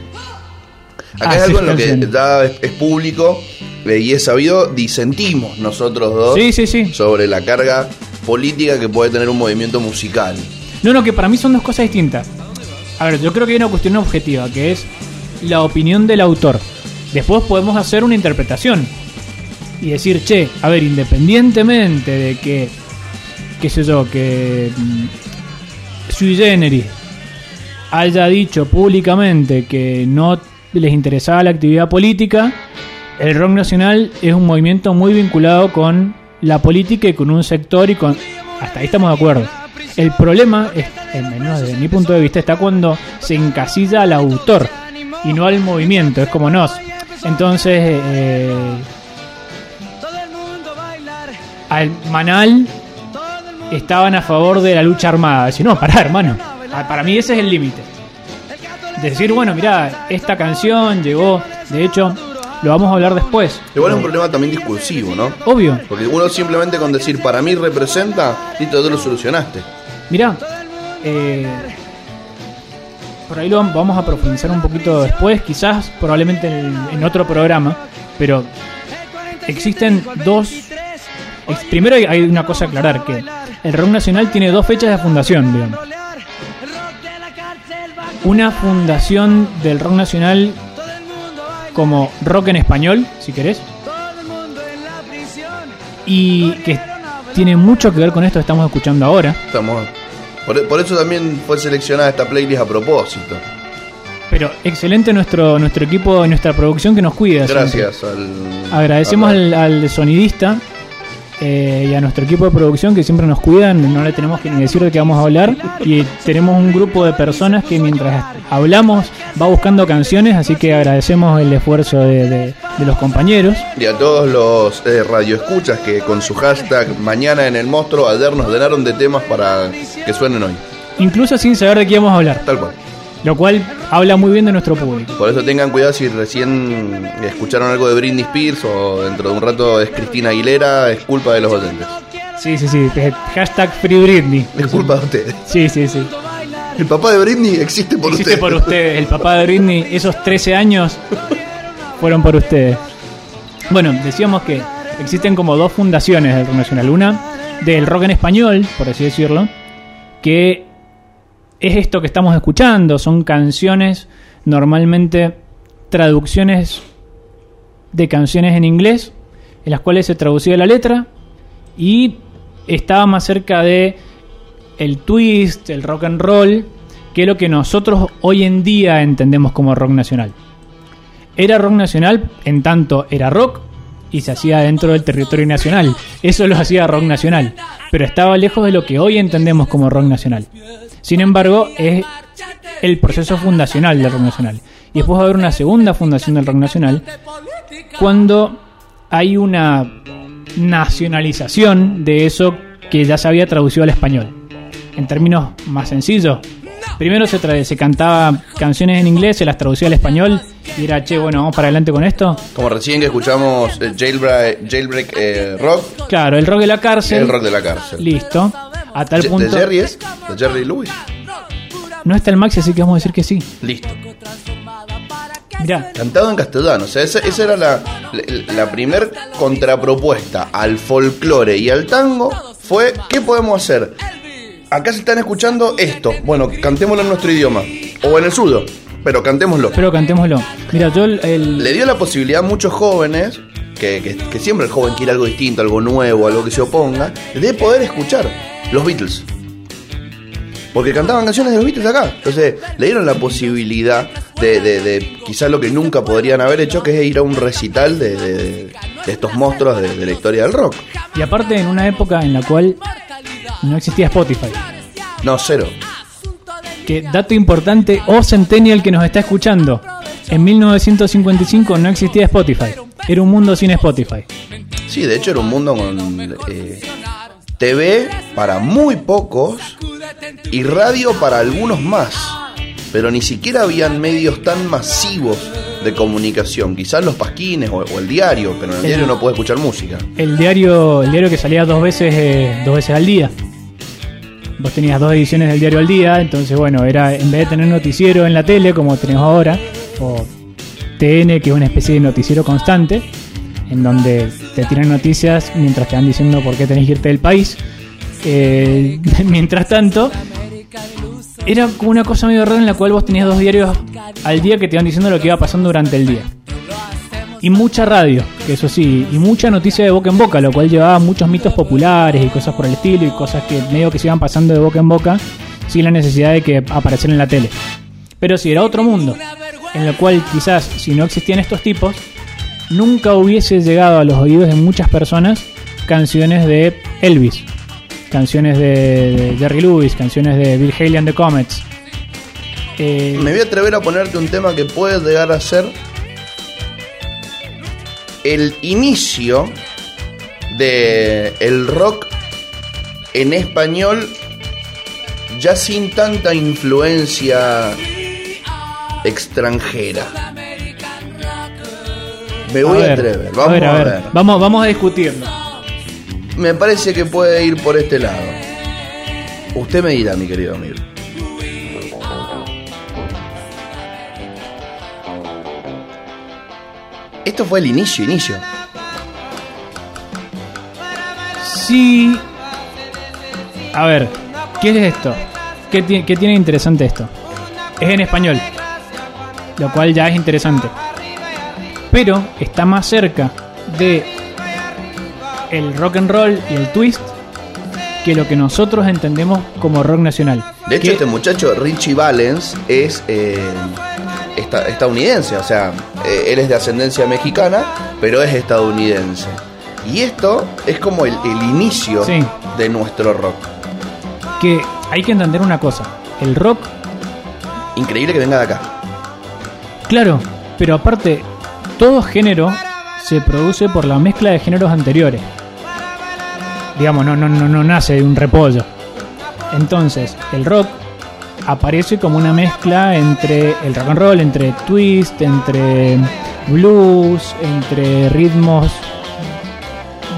Acá es algo en lo que es, es público eh, y es sabido, disentimos nosotros dos Sí, sí, sí. sobre la carga política que puede tener un movimiento musical. No, no, que para mí son dos cosas distintas. A ver, yo creo que hay una cuestión objetiva, que es la opinión del autor. Después podemos hacer una interpretación y decir, che, a ver, independientemente de que, qué sé yo, que mm, Sui Generis haya dicho públicamente que no les interesaba la actividad política, el rock nacional es un movimiento muy vinculado con la política y con un sector y con... Hasta ahí estamos de acuerdo. El problema, es, al menos desde mi punto de vista, está cuando se encasilla al autor y no al movimiento. Es como nos. Entonces, eh, al Manal estaban a favor de la lucha armada. Si no, pará, hermano. Ah, Para mí ese es el límite. Decir, bueno, mira, esta canción llegó. De hecho, lo vamos a hablar después. Igual es un problema también discursivo, ¿no? Obvio. Porque uno simplemente con decir para mí representa, listo, tú lo solucionaste. Mirá, eh, por ahí lo vam- vamos a profundizar un poquito después, quizás probablemente en, en otro programa, pero existen dos... ex- Primero hay, hay una cosa a aclarar, que el rock nacional tiene dos fechas de fundación, digamos. Una fundación del rock nacional como rock en español, si querés, y que tiene mucho que ver con esto que estamos escuchando ahora. Estamos. Por, por eso también fue seleccionada esta playlist a propósito. Pero excelente nuestro nuestro equipo, nuestra producción que nos cuida. siempre. Gracias al. Agradecemos al sonidista eh, y a nuestro equipo de producción que siempre nos cuidan. No le tenemos que ni decir de qué vamos a hablar. Y tenemos un grupo de personas que mientras hablamos va buscando canciones. Así que agradecemos el esfuerzo de, de- de los compañeros. Y a todos los eh, radioescuchas que con su hashtag mañana en el monstruo ayer nos llenaron de temas para que suenen hoy. Incluso sin saber de qué vamos a hablar. Tal cual. Lo cual habla muy bien de nuestro público. Por eso tengan cuidado si recién escucharon algo de Britney Spears o dentro de un rato es Cristina Aguilera, es culpa de los oyentes. Sí, sí, sí. Hashtag Free Britney. Es culpa de ustedes. Sí, sí, sí. El papá de Britney existe por Existe ustedes. por ustedes. El papá de Britney, esos 13 años fueron por ustedes. Bueno, decíamos que existen como dos fundaciones del rock nacional. Una del rock en español, por así decirlo, que es esto que estamos escuchando. Son canciones, normalmente traducciones de canciones en inglés, en las cuales se traducía la letra y estaba más cerca de el twist, el rock and roll, que lo que nosotros hoy en día entendemos como rock nacional. Era rock nacional en tanto era rock y se hacía dentro del territorio nacional. Eso lo hacía rock nacional, pero estaba lejos de lo que hoy entendemos como rock nacional. Sin embargo, es el proceso fundacional del rock nacional. Y después va a haber una segunda fundación del rock nacional cuando hay una nacionalización de eso que ya se había traducido al español. En términos más sencillos, primero se, se cantaba canciones en inglés, se las traducía al español y era, che, bueno, vamos para adelante con esto. Como recién que escuchamos eh, Jailbreak, Jailbreak eh, Rock, Claro, el rock de la cárcel. el rock de la cárcel. Listo. A tal punto. ¿De Jerry es? ¿De Jerry Lewis? No está el Maxi, así que vamos a decir que sí. Listo. Mirá, Cantado en castellano. O sea, esa, esa era la, la, la primer contrapropuesta al folclore y al tango. Fue, ¿qué podemos hacer? Acá se están escuchando esto. Bueno, cantémoslo en nuestro idioma. O en el sudo. Pero cantémoslo. pero cantémoslo. Mira, yo el, el- Le dio la posibilidad a muchos jóvenes, que, que- que siempre el joven quiere algo distinto, algo nuevo, algo que se oponga, de poder escuchar los Beatles. Porque cantaban canciones de los Beatles acá. Entonces le dieron la posibilidad de, de- de quizás lo que nunca podrían haber hecho, que es ir a un recital de, de- estos monstruos de, de la historia del rock. y aparte en una época en la cual no existía Spotify. No, cero. Que dato importante, o Centennial que nos está escuchando. En 1955 no existía Spotify. Era un mundo sin Spotify. Sí, de hecho era un mundo con eh, TV para muy pocos y radio para algunos más. Pero ni siquiera habían medios tan masivos de comunicación. Quizás los pasquines o, o el diario, pero en el El- diario no puede escuchar música. El diario, el diario que salía dos veces, eh, dos veces al día. Vos tenías dos ediciones del diario al día, entonces bueno, era en vez de tener noticiero en la tele como tenemos ahora, o TN, que es una especie de noticiero constante, en donde te tiran noticias mientras te van diciendo por qué tenés que irte del país. Eh, *laughs* mientras tanto, era como una cosa medio rara en la cual vos tenías dos diarios al día que te iban diciendo lo que iba pasando durante el día. Y mucha radio, que eso sí, y mucha noticia de boca en boca, lo cual llevaba muchos mitos populares y cosas por el estilo y cosas que medio que se iban pasando de boca en boca sin la necesidad de que aparecieran en la tele. Pero si era otro mundo, en el cual quizás si no existían estos tipos, nunca hubiese llegado a los oídos de muchas personas canciones de Elvis, canciones de, Jerry Lewis, canciones de Bill Haley and the Comets. Eh, Me voy a atrever a ponerte un tema que puede llegar a ser el inicio de el rock en español ya sin tanta influencia extranjera. Me voy a, atrever, vamos a ver, a ver, Vamos, vamos a discutirlo. Me parece que puede ir por este lado. Usted me dirá, mi querido amigo. Esto fue el inicio, inicio. Sí. A ver, ¿qué es esto? ¿Qué, ti- qué tiene interesante esto? Es en español, lo cual ya es interesante. Pero está más cerca de el rock and roll y el twist que lo que nosotros entendemos como rock nacional. De hecho, Que- este muchacho, Richie Valens, es eh, esta- estadounidense. O sea, eh, él es de ascendencia mexicana, pero es estadounidense. Y esto es como el, el inicio Sí. de nuestro rock. que hay que entender una cosa. El rock Increíble que venga de acá. Claro, pero aparte, todo género se produce por la mezcla de géneros anteriores. Digamos, no, no, no, no nace de un repollo. Entonces, el rock aparece como una mezcla entre el rock and roll, entre twist, entre blues, entre ritmos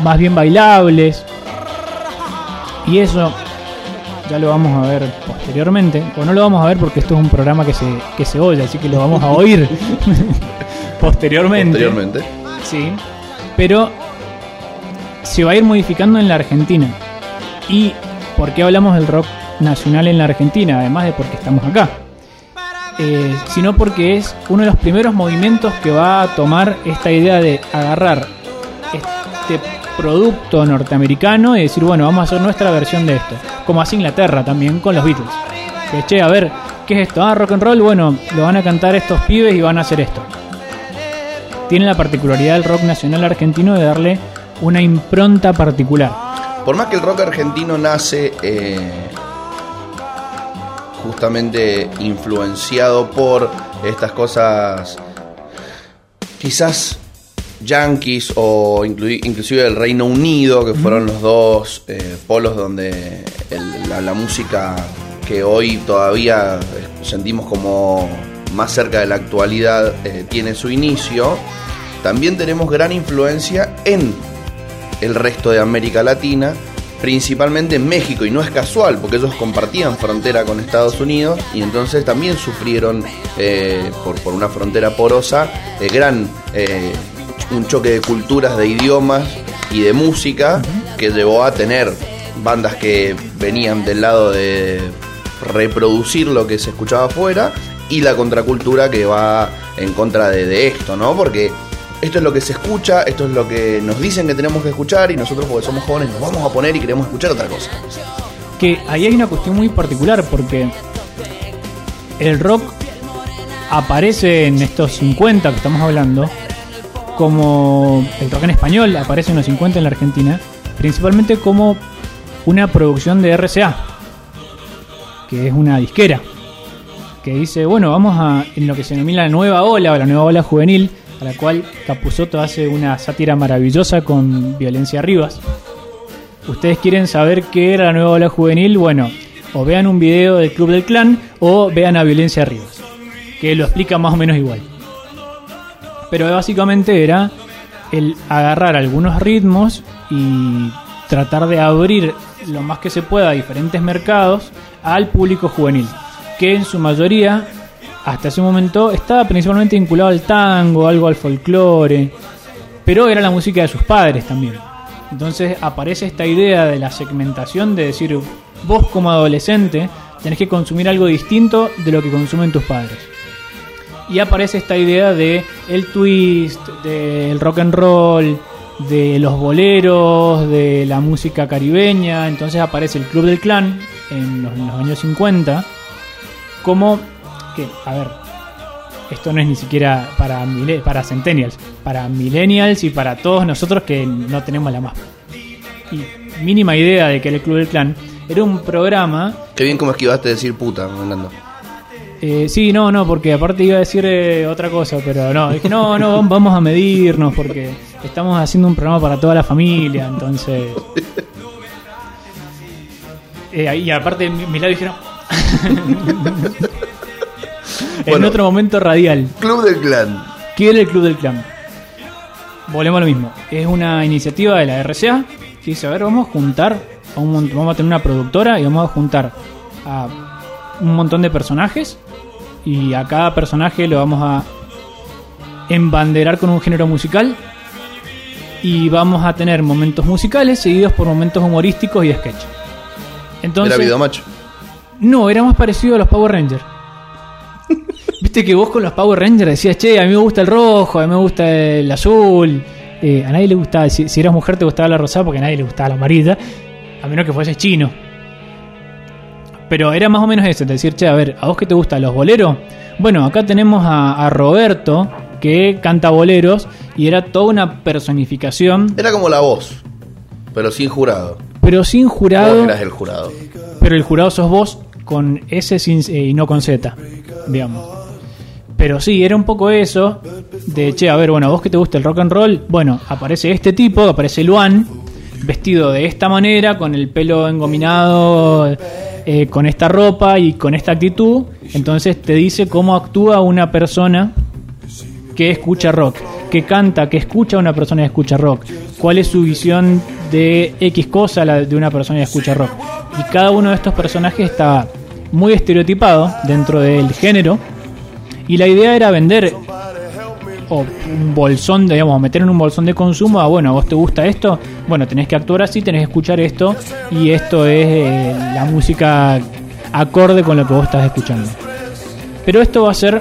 más bien bailables. Y eso ya lo vamos a ver posteriormente. O no lo vamos a ver porque esto es un programa que se, que se oye, así que lo vamos a oír *laughs* posteriormente. Posteriormente. Sí. Pero se va a ir modificando en la Argentina. ¿Y por qué hablamos del rock nacional en la Argentina? Además de porque estamos acá. Eh, sino porque es uno de los primeros movimientos que va a tomar esta idea de agarrar este producto norteamericano y decir, bueno, vamos a hacer nuestra versión de esto. Como hace Inglaterra también con los Beatles. Que, che, a ver, ¿qué es esto? Ah, rock and roll, bueno, lo van a cantar estos pibes y van a hacer esto. Tiene la particularidad del rock nacional argentino de darle una impronta particular. Por más que el rock argentino nace eh, justamente influenciado por estas cosas quizás yankees o inclu- inclusive el Reino Unido, que fueron los dos eh, polos donde el- la, la música que hoy todavía sentimos como más cerca de la actualidad eh, tiene su inicio, también tenemos gran influencia en el resto de América Latina, principalmente en México, y no es casual, porque ellos compartían frontera con Estados Unidos y entonces también sufrieron eh, por, por una frontera porosa eh, gran eh, un choque de culturas, de idiomas y de música que llevó a tener bandas que venían del lado de reproducir lo que se escuchaba afuera y la contracultura que va en contra de, esto, ¿no? Porque esto es lo que se escucha, esto es lo que nos dicen que tenemos que escuchar y nosotros porque somos jóvenes nos vamos a poner y queremos escuchar otra cosa. Que ahí hay una cuestión muy particular porque el rock aparece en estos 50 que estamos hablando, como el rock en español aparece en los 50 en la Argentina, principalmente como una producción de RCA, que es una disquera, que dice, bueno, vamos a, en lo que se denomina la nueva ola o la nueva ola juvenil, a la cual Capusotto hace una sátira maravillosa con Violencia Rivas. Ustedes quieren saber qué era la nueva ola juvenil, bueno, o vean un video del Club del Clan o vean a Violencia Rivas, que lo explica más o menos igual. Pero básicamente era el agarrar algunos ritmos y tratar de abrir lo más que se pueda a diferentes mercados al público juvenil, que en su mayoría hasta ese momento estaba principalmente vinculado al tango, algo al folclore, pero era la música de sus padres también. Entonces aparece esta idea de la segmentación de decir, vos como adolescente tenés que consumir algo distinto de lo que consumen tus padres. Y aparece esta idea de el twist, del rock and roll, de los boleros, de la música caribeña. Entonces aparece el Club del Clan en los, en los años 50 como que, a ver, esto no es ni siquiera para, para centennials, para millennials y para todos nosotros que no tenemos la más y mínima idea de que era el Club del Clan. Era un programa Qué bien como esquivaste decir puta, Fernando. eh, sí, no, no, porque aparte iba a decir eh, otra cosa, pero no, dije, no, no, vam- vamos a medirnos porque estamos haciendo un programa para toda la familia, entonces... *laughs* Eh, y aparte, mi- mis labios *laughs* en otro momento radial. Club del Clan. ¿Qué era el Club del Clan? Volvemos a lo mismo. Es una iniciativa de la RCA que dice, a ver, vamos a juntar, a un vamos a tener una productora y vamos a juntar a un montón de personajes y a cada personaje lo vamos a embanderar con un género musical y vamos a tener momentos musicales seguidos por momentos humorísticos y sketch. Entonces, Era Videomacho. No, era más parecido a los Power Rangers. *laughs* Viste que vos con los Power Rangers decías, che, a mí me gusta el rojo, a mí me gusta el azul. Eh, a nadie le gustaba, si, si eras mujer te gustaba la rosada porque a nadie le gustaba la amarilla, a menos que fueses chino. Pero era más o menos eso, es decir, che, a ver, ¿a vos qué te gustan los boleros? Bueno, acá tenemos a, a Roberto que canta boleros y era toda una personificación, Era como la voz, pero sin jurado. pero sin Vos jurado. eras el jurado. Pero el jurado sos vos con S sin, eh, y no con Z, digamos. Pero sí, era un poco eso de, che, a ver, bueno, vos que te gusta el rock and roll, bueno, aparece este tipo, aparece Luan, vestido de esta manera, con el pelo engominado, eh, con esta ropa y con esta actitud, entonces te dice cómo actúa una persona que escucha rock, canta, que escucha una persona que escucha rock, cuál es su visión de X cosa la de una persona que escucha rock. Y cada uno de estos personajes está muy estereotipado dentro del género y la idea era vender o un bolsón, digamos, meter en un bolsón de consumo, ah, bueno, a vos te gusta esto, bueno, tenés que actuar así, tenés que escuchar esto y esto es eh, la música acorde con lo que vos estás escuchando. Pero esto va a ser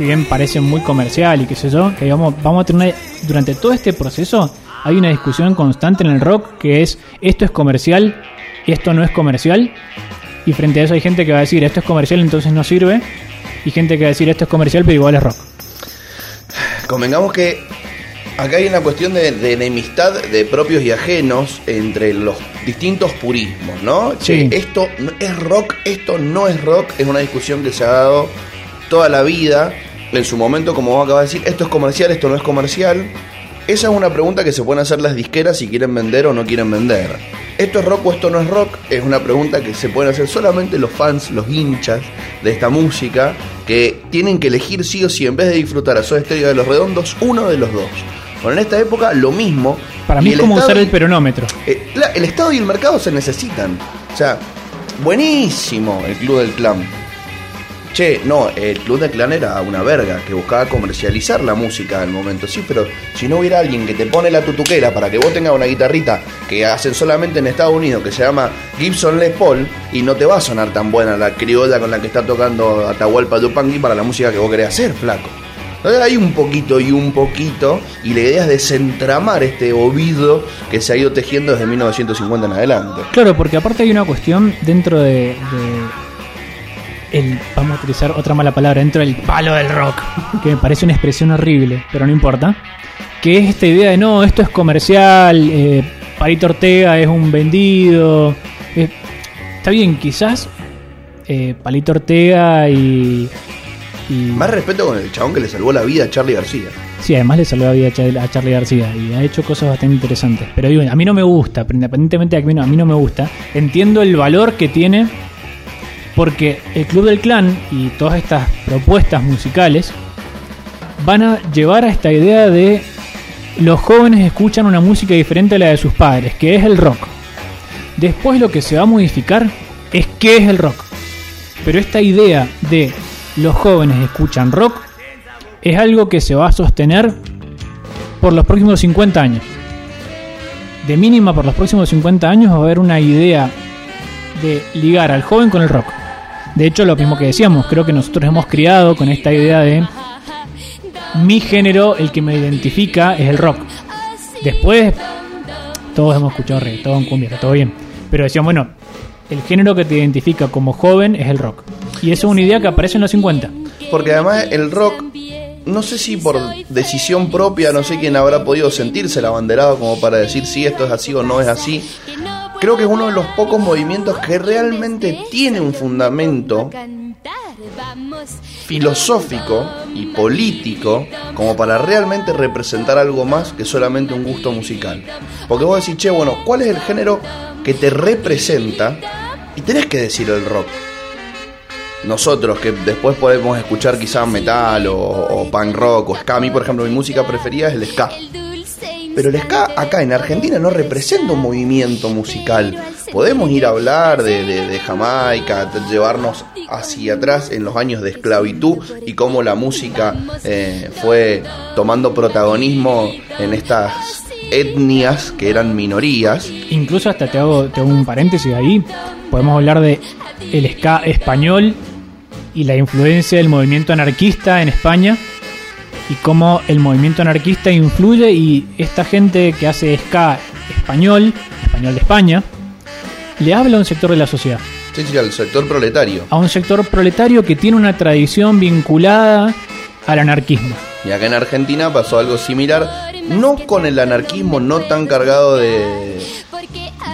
si bien parece muy comercial y qué sé yo, que digamos, vamos a tener una- durante todo este proceso hay una discusión constante en el rock que es esto es comercial, esto no es comercial y frente a eso hay gente que va a decir esto es comercial entonces no sirve y gente que va a decir esto es comercial pero igual es rock. Convengamos que acá hay una cuestión de, de enemistad de propios y ajenos entre los distintos purismos, ¿no? Sí. Che, esto es rock, esto no es rock, es una discusión que se ha dado toda la vida en su momento, como vos acabas de decir, esto es comercial, esto no es comercial. Esa es una pregunta que se pueden hacer las disqueras si quieren vender o no quieren vender. ¿Esto es rock o esto no es rock? Es una pregunta que se pueden hacer solamente los fans, los hinchas de esta música, que tienen que elegir sí o sí, en vez de disfrutar a Soda Stereo de los Redondos, uno de los dos. Bueno, en esta época lo mismo. Para mí es como Estado usar y- el peronómetro. eh, el Estado y el mercado se necesitan. O sea, buenísimo el Club del Clan. Che, no, el Club del Clan era una verga que buscaba comercializar la música del momento. Sí, pero si no hubiera alguien que te pone la tutuquera para que vos tengas una guitarrita que hacen solamente en Estados Unidos, que se llama Gibson Les Paul, y no te va a sonar tan buena la criolla con la que está tocando Atahualpa Yupanqui para la música que vos querés hacer, flaco. Entonces hay un poquito y un poquito, y la idea es desentramar este ovido que se ha ido tejiendo desde 1950 en adelante. Claro, porque aparte hay una cuestión dentro de, de el, vamos a utilizar otra mala palabra, dentro del palo del rock, que me parece una expresión horrible, pero no importa, que es esta idea de no, esto es comercial, eh, Parito Ortega es un vendido, eh, está bien, quizás eh, Palito Ortega y, y Más respeto con el chabón que le salvó la vida a Charlie García. Sí, además le salvó la vida a Char- a Charlie García y ha hecho cosas bastante interesantes. Pero digo, a mí no me gusta, pero independientemente de que a mí no, a mí no me gusta, entiendo el valor que tiene porque el Club del Clan y todas estas propuestas musicales van a llevar a esta idea de los jóvenes escuchan una música diferente a la de sus padres, que es el rock. Después lo que se va a modificar es qué es el rock. Pero esta idea de los jóvenes escuchan rock es algo que se va a sostener por los próximos 50 años. De mínima por los próximos 50 años va a haber una idea de ligar al joven con el rock. De hecho, lo mismo que decíamos, creo que nosotros hemos criado con esta idea de mi género, el que me identifica es el rock. Después, todos hemos escuchado reggaetón, cumbia, está todo bien. Pero decíamos, bueno, el género que te identifica como joven es el rock. Y eso es una idea que aparece en los 50. Porque además el rock, no sé si por decisión propia, no sé quién habrá podido sentirse el abanderado como para decir si esto es así o no es así. Creo que es uno de los pocos movimientos que realmente tiene un fundamento filosófico y político como para realmente representar algo más que solamente un gusto musical. Porque vos decís, che, bueno, ¿cuál es el género que te representa? Y tenés que decir el rock. Nosotros que después podemos escuchar quizás metal o, o punk rock o ska. A mí, por ejemplo, mi música preferida es el ska. Pero el ska acá en Argentina no representa un movimiento musical. Podemos ir a hablar de, Jamaica, llevarnos hacia atrás en los años de esclavitud y cómo la música eh, fue tomando protagonismo en estas etnias que eran minorías. Incluso hasta te hago, te hago un paréntesis ahí. Podemos hablar de el ska español y la influencia del movimiento anarquista en España y cómo el movimiento anarquista influye y esta gente que hace ska español, español de España, le habla a un sector de la sociedad, Sí, sí, al sector proletario. a un sector proletario que tiene una tradición vinculada al anarquismo. Y acá en Argentina pasó algo similar, no con el anarquismo, no tan cargado de,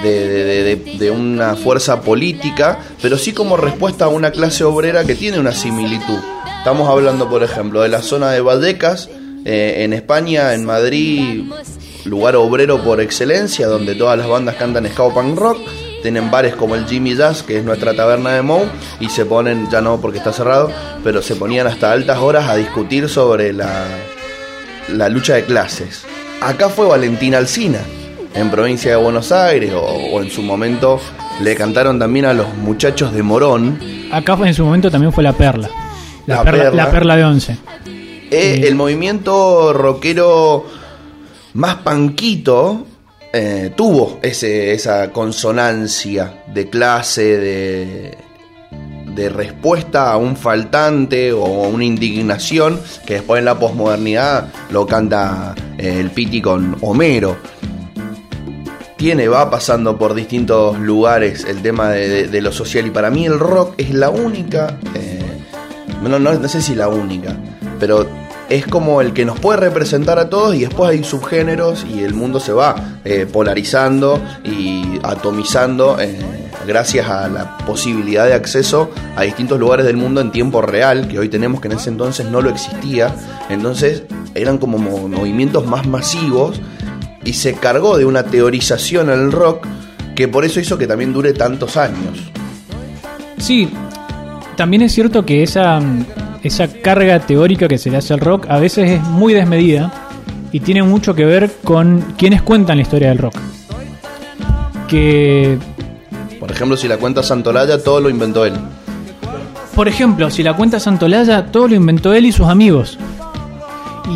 de, de- de- una fuerza política, pero sí como respuesta a una clase obrera que tiene una similitud. Estamos hablando, por ejemplo, de la zona de Vallecas, eh, en España, en Madrid, lugar obrero por excelencia, donde todas las bandas cantan ska punk rock. Tienen bares como el Jimmy Jazz, que es nuestra taberna de Mou, y se ponen, ya no porque está cerrado, pero se ponían hasta altas horas a discutir sobre la, la lucha de clases. Acá fue Valentina Alsina, en provincia de Buenos Aires, o, o en su momento le cantaron también a los muchachos de Morón. Acá en su momento también fue la perla. La, La perla, Perla. la perla de once. Eh, el movimiento rockero más panquito eh, tuvo ese, esa consonancia de clase, de, de respuesta a un faltante o una indignación que después en la posmodernidad lo canta eh, el Piti con Homero. Tiene, va pasando por distintos lugares el tema de, de- de lo social y para mí el rock es la única, eh, no, no, no sé si la única, pero es como el que nos puede representar a todos y después hay subgéneros y el mundo se va eh, polarizando y atomizando eh, gracias a la posibilidad de acceso a distintos lugares del mundo en tiempo real, que hoy tenemos que en ese entonces no lo existía. Entonces eran como mo- movimientos más masivos y se cargó de una teorización al rock que por eso hizo que también dure tantos años. Sí, también es cierto que esa, esa carga teórica que se le hace al rock a veces es muy desmedida y tiene mucho que ver con quienes cuentan la historia del rock. Que, Por ejemplo, si la cuenta Santolaya, todo lo inventó él. por ejemplo, si la cuenta Santolaya, todo lo inventó él y sus amigos.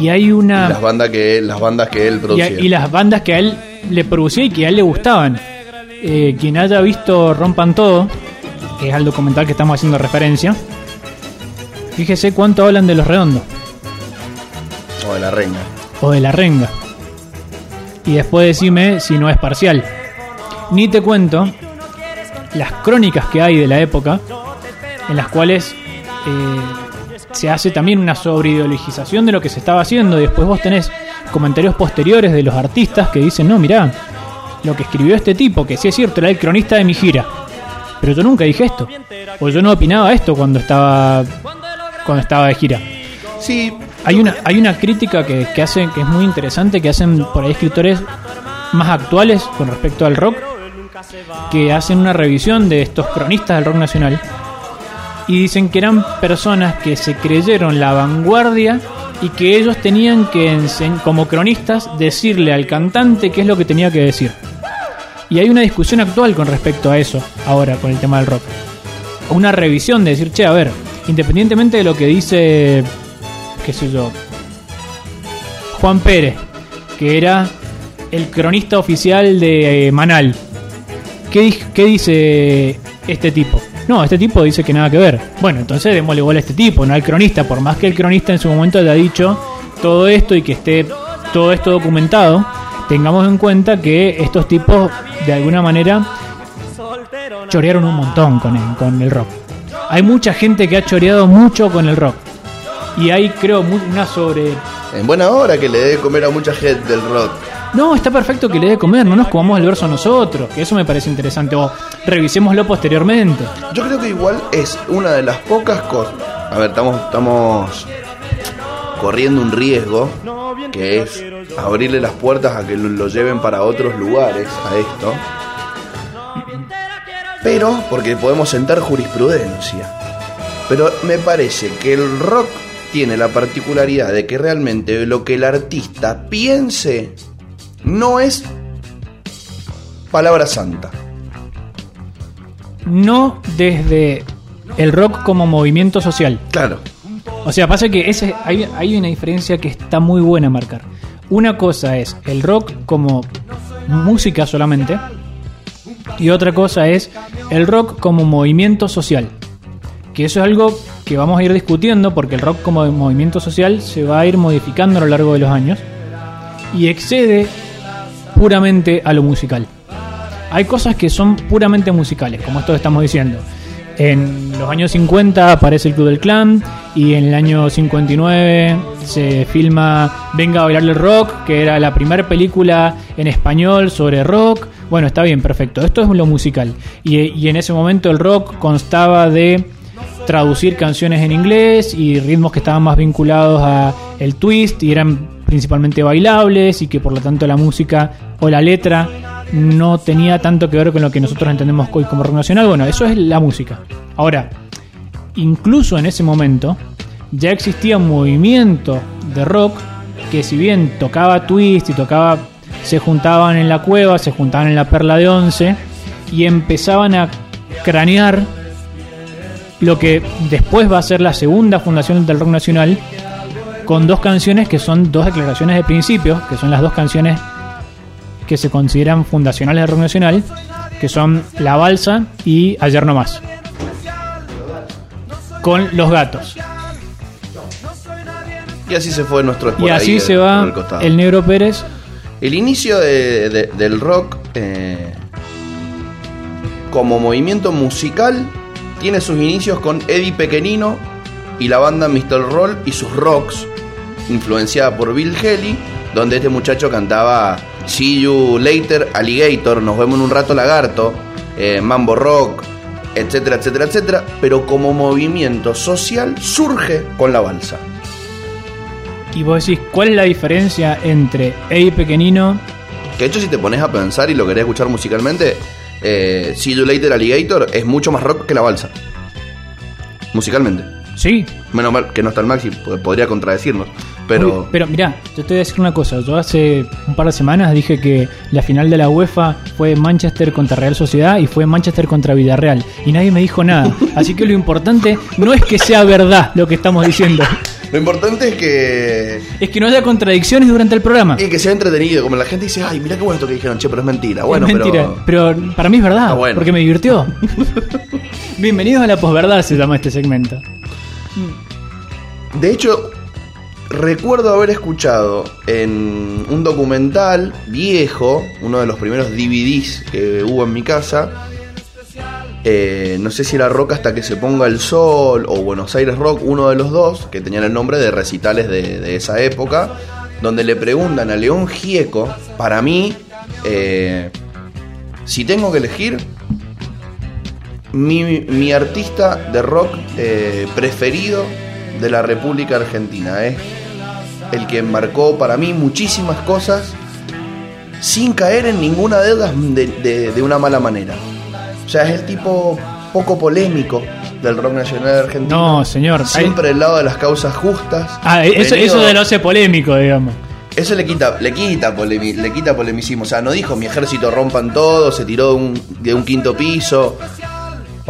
Y hay una... Las bandas que las bandas que él y, producía. y las bandas que a él le producía y que a él le gustaban. Eh, quien haya visto Rompan Todo, que es al documental que estamos haciendo referencia, fíjese cuánto hablan de los redondos O de la reina. o de la renga. Y después decime si no es parcial. Ni te cuento las crónicas que hay de la época, en las cuales eh, se hace también una sobreideologización de lo que se estaba haciendo. Y después vos tenés comentarios posteriores de los artistas que dicen, no, mirá, lo que escribió este tipo, que sí es cierto, era el cronista de mi gira. Pero yo nunca dije esto. O yo no opinaba esto cuando estaba cuando estaba de gira. Sí, Hay una, hay una crítica que, que hacen que es muy interesante, que hacen por ahí escritores más actuales con respecto al rock, que hacen una revisión de estos cronistas del rock nacional y dicen que eran personas que se creyeron la vanguardia y que ellos tenían que, como cronistas, decirle al cantante qué es lo que tenía que decir. Y hay una discusión actual con respecto a eso, ahora, con el tema del rock. Una revisión de decir, che, a ver, independientemente de lo que dice, qué sé yo, Juan Pérez, que era el cronista oficial de eh, Manal. ¿Qué, ¿Qué dice este tipo? No, este tipo dice que nada que ver. Bueno, entonces démosle bola a este tipo, no al cronista. Por más que el cronista en su momento haya dicho todo esto y que esté todo esto documentado, tengamos en cuenta que estos tipos, de alguna manera, chorearon un montón con el, con el rock. Hay mucha gente que ha choreado mucho con el rock. Y hay, creo, una sobre en buena hora que le debe comer a mucha gente del rock. no, está perfecto que le dé comer, no nos comamos el verso nosotros, que eso me parece interesante, o revisémoslo posteriormente. Yo creo que igual es una de las pocas cosas. A ver, estamos, estamos corriendo un riesgo que es abrirle las puertas a que lo, lleven para otros lugares a esto. Pero, porque podemos sentar jurisprudencia. Pero me parece que el rock tiene la particularidad de que realmente lo que el artista piense no es palabra santa. No desde el rock como movimiento social. Claro. O sea, pasa que ese, hay, una diferencia que está muy buena a marcar. Una cosa es el rock como música solamente, y otra cosa es el rock como movimiento social. Que eso es algo que vamos a ir discutiendo porque el rock como movimiento social se va a ir modificando a lo largo de los años y excede puramente a lo musical. Hay cosas que son puramente musicales, como esto que estamos diciendo. En los años 50 aparece el Club del Clan y en el año 59 se filma Venga a bailar el rock, que era la primera película en español sobre rock. Bueno, está bien, perfecto. Esto es lo musical. Y, en ese momento el rock constaba de traducir canciones en inglés y ritmos que estaban más vinculados a el twist y eran principalmente bailables y que por lo tanto la música o la letra no tenía tanto que ver con lo que nosotros entendemos hoy como rock nacional. Bueno, eso es la música. Ahora, incluso en ese momento ya existía un movimiento de rock que si bien tocaba twist y tocaba se juntaban en la cueva, se juntaban en la perla de once y empezaban a cranear lo que después va a ser la segunda fundación del rock nacional con dos canciones que son dos declaraciones de principios, que son las dos canciones que se consideran fundacionales del rock nacional, que son La Balsa y Ayer No Más. Con Los Gatos. Y así se fue nuestro Y así se va el Negro Pérez. El inicio de- de- del rock eh, como movimiento musical tiene sus inicios con Eddie Pequenino y la banda Mr. Roll y sus rocks, influenciada por Bill Haley, donde este muchacho cantaba See You Later Alligator, nos vemos en un rato lagarto, eh, mambo rock, etcétera, etcétera, etcétera, pero como movimiento social surge con la balsa. Y vos decís, ¿cuál es la diferencia entre Ey Pequeñino? Que de hecho si te pones a pensar y lo querés escuchar musicalmente, eh, See You Later Alligator es mucho más rock que la balsa. Musicalmente. Sí. Menos mal que no está el Maxi, podría contradecirnos. Pero Uy, pero mirá, yo te voy a decir una cosa. Yo hace un par de semanas dije que la final de la UEFA fue Manchester contra Real Sociedad y fue Manchester contra Villarreal. Y nadie me dijo nada. *laughs* Así que lo importante no es que sea verdad lo que estamos diciendo. lo importante es que Es que no haya contradicciones durante el programa. Y que sea entretenido, como la gente dice, ay, mira qué bueno esto que dijeron, che, pero es mentira. Bueno, es mentira, pero. pero... para mí es verdad, bueno. porque me divirtió. *laughs* Bienvenidos a la posverdad, se llama este segmento. De hecho, recuerdo haber escuchado en un documental viejo, uno de los primeros DVDs que hubo en mi casa. eh, no sé si era Rock hasta que se ponga el sol o Buenos Aires Rock, uno de los dos, que tenían el nombre de recitales de, esa época, donde le preguntan a León Gieco, para mí, eh, si tengo que elegir, mi, mi artista de rock eh, preferido de la República Argentina. Es el que marcó para mí muchísimas cosas sin caer en ninguna de ellas de, de- de una mala manera. O sea, es el tipo poco polémico del rock nacional argentino. No, señor. Siempre del lado de las causas justas. Ah, eso, Venido- eso de lo hace polémico, digamos. eso le quita, le quita, polemi- le quita polemicismo. O sea, no dijo mi ejército rompan todo, se tiró de un, de un quinto piso,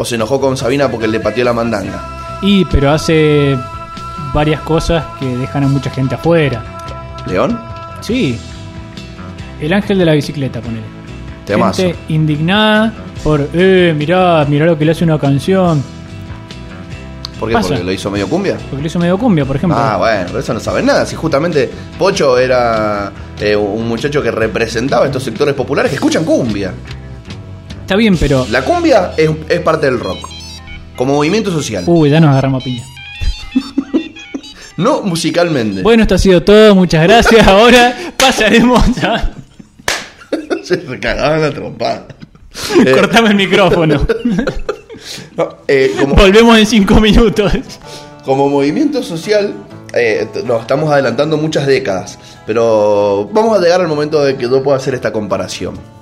o se enojó con Sabina porque le pateó la mandanga. Y, pero hace varias cosas que dejan a mucha gente afuera. ¿León? Sí. El ángel de la bicicleta, ponele. Temazo. Gente indignada por, eh, mirá, mirá lo que le hace una canción. ¿Por qué? Pasa. ¿Porque lo hizo medio cumbia? Porque le hizo medio cumbia, por ejemplo. Ah, bueno, eso no saben nada. Si justamente Pocho era eh, un muchacho que representaba estos sectores populares que escuchan cumbia. Está bien, pero. La cumbia es, es parte del rock. Como movimiento social. Uy, ya nos agarramos a piña. *laughs* No musicalmente. Bueno, esto ha sido todo. Muchas gracias. *laughs* Ahora pasaremos a. *laughs* Se recagaban la trompada. Eh, Cortame el micrófono. no, eh, como, Volvemos en cinco minutos. como movimiento social, eh, nos estamos adelantando muchas décadas. Pero vamos a llegar al momento de que yo pueda hacer esta comparación.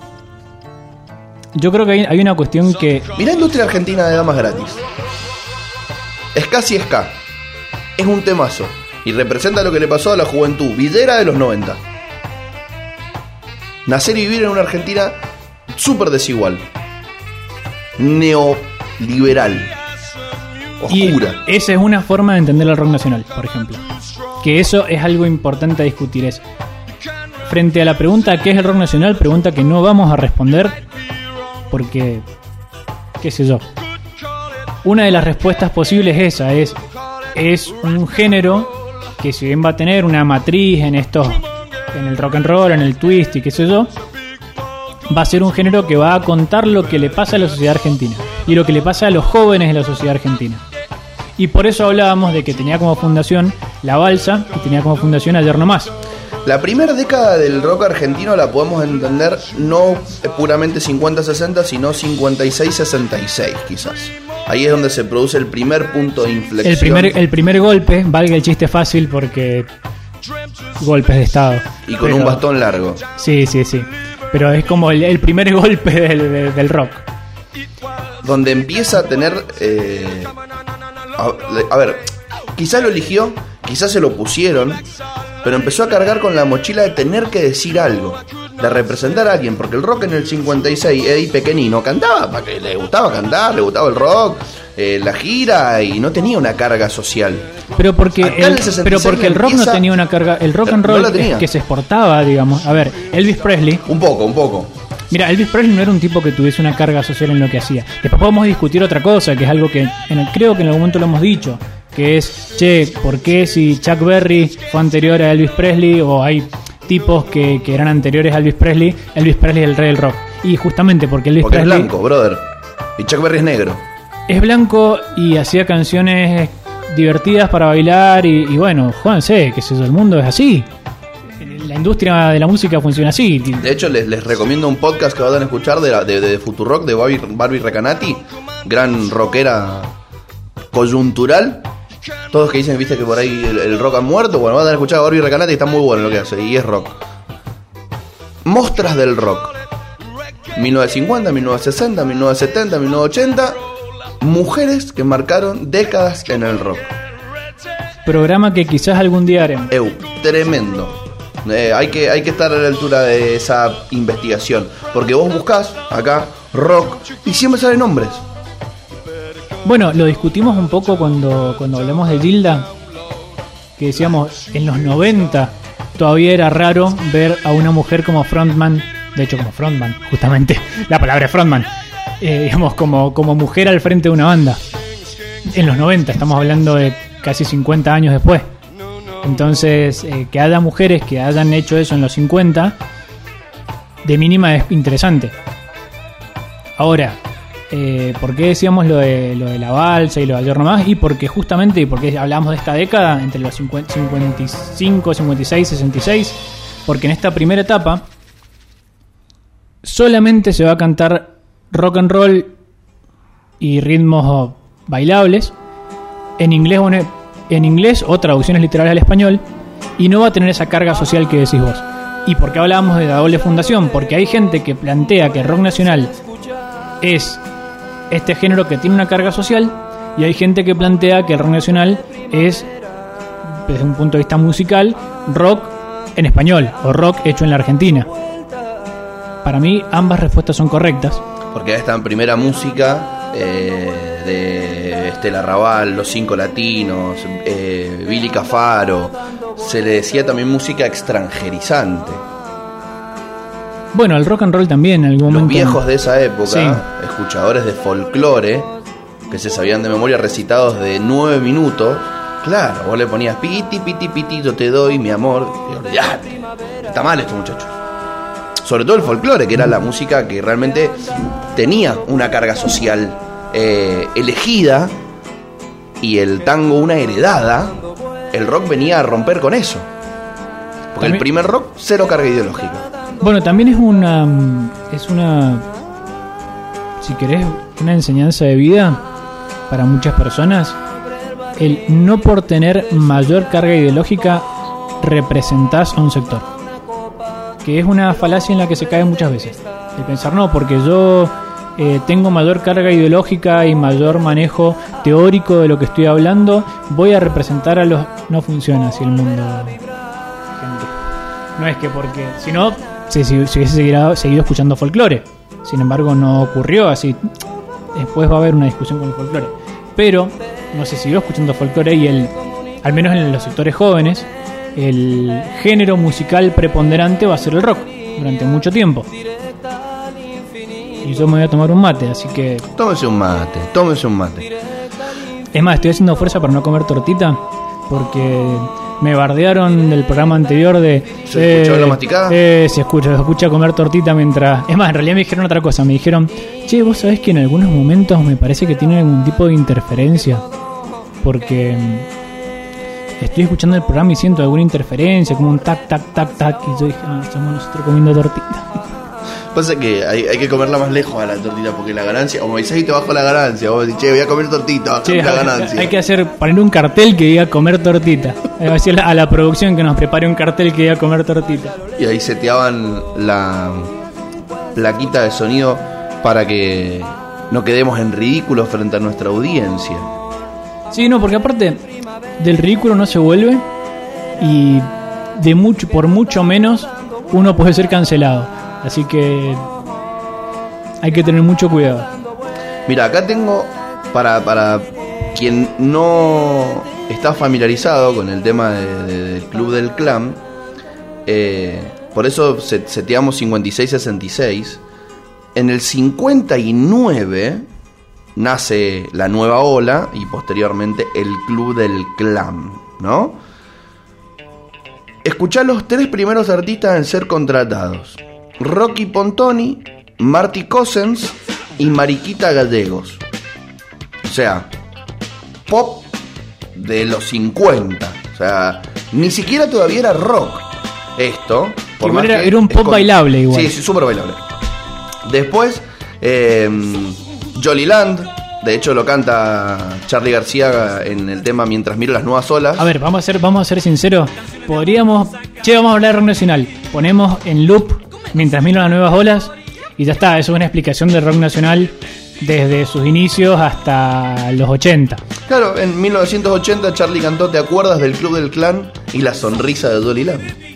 Yo creo que hay, hay una cuestión que. Mirá industria argentina de damas gratis. Es casi ska. Es un temazo. Y representa lo que le pasó a la juventud villera de los 90. Nacer y vivir en una Argentina súper desigual. Neoliberal. Y Oscura. esa es una forma de entender el rock nacional, por ejemplo. Que eso es algo importante a discutir. Es frente a la pregunta ¿qué es el rock nacional? Pregunta que no vamos a responder porque, qué sé yo. Una de las respuestas posibles es esa, es, es un género que si bien va a tener una matriz en estos, en el rock and roll, en el twist y qué sé yo, va a ser un género que va a contar lo que le pasa a la sociedad argentina y lo que le pasa a los jóvenes de la sociedad argentina. Y por eso hablábamos de que tenía como fundación la balsa y tenía como fundación ayer nomás. La primera década del rock argentino la podemos entender no puramente 50-60, sino 56-66 quizás. Ahí es donde se produce el primer punto de inflexión. El primer, el primer golpe, valga el chiste fácil porque golpes de estado. y con Pero- un bastón largo. Sí, sí, sí. Pero es como el, el primer golpe del, del- del rock. donde empieza a tener... eh, a, a ver, quizás lo eligió, quizás se lo pusieron, pero empezó a cargar con la mochila de tener que decir algo, de representar a alguien, porque el rock en el 56, Eddie Pequeñino cantaba, para que le gustaba cantar, le gustaba el rock, eh, la gira, y no tenía una carga social. Pero porque, Acá el, el 66 pero porque el rock no tenía una carga. El rock and roll es que se exportaba, digamos. A ver, Elvis Presley. Un poco, un poco. Mira, Elvis Presley no era un tipo que tuviese una carga social en lo que hacía. Después podemos discutir otra cosa, que es algo que en el- creo que en algún momento lo hemos dicho, que es, che, ¿por qué si Chuck Berry fue anterior a Elvis Presley o hay tipos que, que eran anteriores a Elvis Presley, Elvis Presley es el rey del rock? Y justamente porque Elvis Porque es Presley blanco, brother. Y Chuck Berry es negro. es blanco y hacía canciones divertidas para bailar y, y bueno, jódanse, que el mundo es así. la industria de la música funciona así. De hecho, les, les recomiendo un podcast que van a escuchar de, la- de, de Futurock de Barbie, Barbie Recanati, gran rockera coyuntural. Todos que dicen, viste, que por ahí el, el rock ha muerto. Bueno, van a escuchar a Barbie Recanati, está muy bueno lo que hace, y es rock. Mostras del rock. 1950, 1960, 1970, 1980. Mujeres que marcaron décadas en el rock. Programa que quizás algún día haremos. Eu, tremendo. Eh, hay, que, hay que estar a la altura de esa investigación. Porque vos buscás acá rock y siempre salen nombres. Bueno, lo discutimos un poco cuando, cuando hablamos de Gilda, que decíamos, en los 90 todavía era raro ver a una mujer como frontman, de hecho como frontman, justamente, *laughs* la palabra frontman, eh, digamos, como, como mujer al frente de una banda. En los 90, estamos hablando de casi 50 años después. Entonces, eh, que haya mujeres que hayan hecho eso en los 50, de mínima es interesante. Ahora, eh, ¿por qué decíamos lo de, lo de la balsa y lo de ayer nomás? Y porque justamente, y porque hablamos de esta década, entre los 50 55, 56, 66, porque en esta primera etapa solamente se va a cantar rock and roll y ritmos bailables en inglés en, inglés o traducciones literales al español y no va a tener esa carga social que decís vos. ¿Y por qué hablábamos de la doble fundación? Porque hay gente que plantea que rock nacional es este género que tiene una carga social y hay gente que plantea que el rock nacional es, desde un punto de vista musical, rock en español o rock hecho en la Argentina. Para mí ambas respuestas son correctas. Porque esta primera música eh, de Estela Raval, Los Cinco Latinos, eh, Billy Cafaro. Se le decía también música extranjerizante. Bueno, el rock and roll también en algún Los momento. viejos de esa época, Sí. escuchadores de folclore, que se sabían de memoria recitados de nueve minutos, claro, vos le ponías piti, piti, piti, yo te doy mi amor. Y olvidate. Está mal esto, muchachos. Sobre todo el folclore, que era la música que realmente tenía una carga social eh, elegida, y el tango una heredada, el rock venía a romper con eso. Porque el primer rock, cero carga ideológica. Bueno, también es una es una si querés una enseñanza de vida para muchas personas el no por tener mayor carga ideológica representás a un sector. Que es una falacia en la que se cae muchas veces. El pensar no, porque yo eh, tengo mayor carga ideológica y mayor manejo teórico de lo que estoy hablando, voy a representar a los... No funciona así el mundo. No es que porque, si no, se, se, se hubiese seguido, seguido escuchando folclore. Sin embargo, no ocurrió así. Después va a haber una discusión con el folclore. Pero no se siguió escuchando folclore y el, al menos en los sectores jóvenes, el género musical preponderante va a ser el rock durante mucho tiempo. Y yo me voy a tomar un mate, así que Tómese un mate, tómese un mate. es más, estoy haciendo fuerza para no comer tortita porque me bardearon del programa anterior de... ¿Se escuchó la masticada? Eh, se escucha, se escucha comer tortita mientras... Es más, en realidad me dijeron otra cosa, me dijeron, che, vos sabés que en algunos momentos me parece que tiene algún tipo de interferencia porque mm, estoy escuchando el programa y siento alguna interferencia, como un tac, tac, tac, tac, y yo dije, ah, estamos nosotros comiendo tortita. *laughs* Pasa que hay, hay que comerla más lejos a la tortita porque la ganancia, como dices, ahí te bajo la ganancia. Vos decís, che, voy a comer tortita, Che, la hay- ganancia. Hay que hacer, poner un cartel que diga comer tortita. Hay a la producción que nos prepare un cartel que diga comer tortita. Y ahí seteaban la plaquita de sonido para que no quedemos en ridículo frente a nuestra audiencia. Sí, no, porque aparte del ridículo no se vuelve y de mucho, por mucho menos uno puede ser cancelado. Así que hay que tener mucho cuidado. Mira, acá tengo para, para quien no está familiarizado con el tema de- de- del Club del Clan, eh, por eso se- seteamos 56-66. En el 59 nace la nueva ola y posteriormente el Club del Clan, ¿no? Escuchá los tres primeros artistas en ser contratados. Rocky Pontoni, Marty Cossens y Mariquita Gallegos. O sea, pop de los 50. O sea, ni siquiera todavía era rock. esto. por más era- que era un pop bailable igual. Sí, sí, súper bailable. Después, eh, Jolly Land. De hecho, lo canta Charlie García en el tema Mientras miro las nuevas olas. A ver, vamos a ser, vamos a ser sinceros. Podríamos. Che, vamos a hablar de rock nacional. Ponemos en loop mientras miro las nuevas olas. Y ya está, eso es una explicación del rock nacional desde sus inicios hasta los 80. Claro, en 1980 Charlie cantó ¿Te acuerdas del Club del Clan? y la sonrisa de Dolly Land.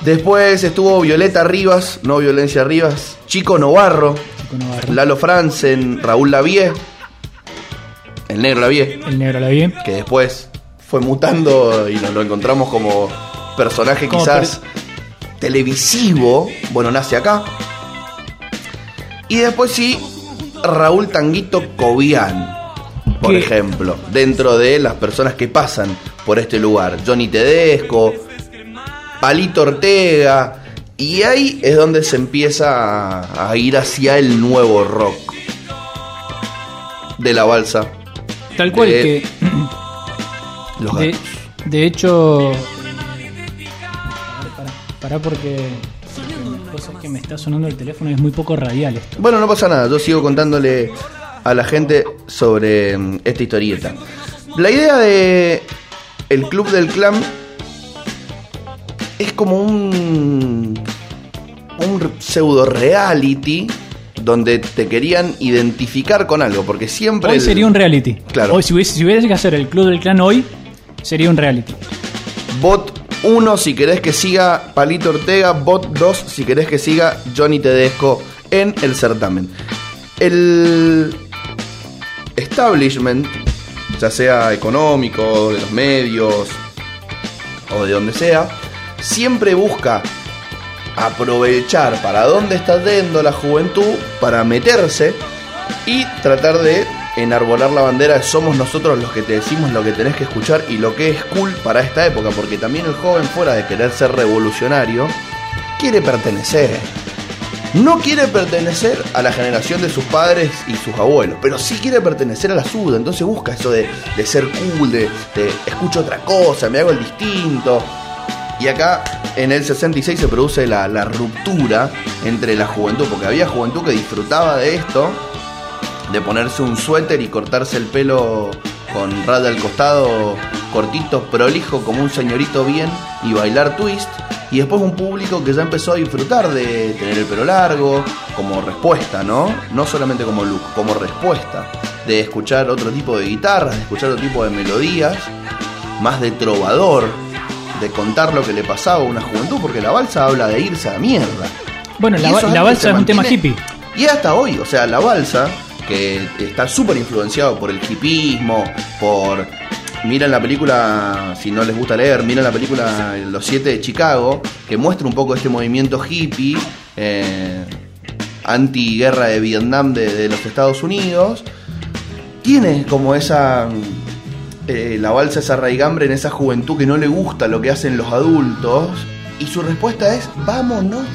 Después estuvo Violeta Rivas, no Violencia Rivas, Chico Novarro, Chico. Lalo Franzen, Raúl Lavie, el negro Lavie, El negro que después fue mutando y nos lo encontramos como personaje Como quizás televisivo, bueno, nace acá. Y después sí, Raúl Tanguito Cobian, por ejemplo, dentro de las personas que pasan por este lugar. Johnny Tedesco, Palito Ortega, y ahí es donde se empieza a, ir hacia el nuevo rock de la balsa. Tal cual De- que. Los de hecho. Pará, pará porque. Cosas que me está sonando el teléfono y es muy poco radial esto. Bueno, no pasa nada, yo sigo contándole a la gente sobre mm, esta historieta. La idea de el Club del Clan es como un un pseudo reality donde te querían identificar con algo, porque siempre Hoy el- sería un reality. Claro. Hoy, si hubiese, si hubiese que hacer el Club del Clan hoy, sería un reality. Bot 1 si querés que siga Palito Ortega, Bot 2 si querés que siga Johnny Tedesco en el certamen. El establishment, ya sea económico, de los medios o de donde sea, siempre busca aprovechar para dónde está yendo la juventud para meterse y tratar de enarbolar la bandera de somos nosotros los que te decimos lo que tenés que escuchar y lo que es cool para esta época, porque también el joven fuera de querer ser revolucionario, quiere pertenecer. No quiere pertenecer a la generación de sus padres y sus abuelos, pero sí quiere pertenecer a la suya, entonces busca eso de, de ser cool, de, de escucho otra cosa, me hago el distinto. Y acá en el 66 se produce la ruptura entre la juventud, porque había juventud que disfrutaba de esto, de ponerse un suéter y cortarse el pelo con raya al costado, cortito, prolijo, como un señorito bien, y bailar twist. Y después un público que ya empezó a disfrutar de tener el pelo largo, como respuesta, ¿no? No solamente como look, como respuesta. De escuchar otro tipo de guitarras, de escuchar otro tipo de melodías, más de trovador, de contar lo que le pasaba a una juventud, porque la balsa habla de irse a la mierda. Bueno, la, la balsa es un tema hippie. Y hasta hoy, o sea, la balsa, que está súper influenciado por el hipismo, por... Miren la película, si no les gusta leer, miren la película Los Siete de Chicago, que muestra un poco este movimiento hippie, eh, anti-guerra de Vietnam de, de los Estados Unidos. Tiene como esa... eh, la balsa, esa raigambre en esa juventud que no le gusta lo que hacen los adultos. Y su respuesta es, vámonos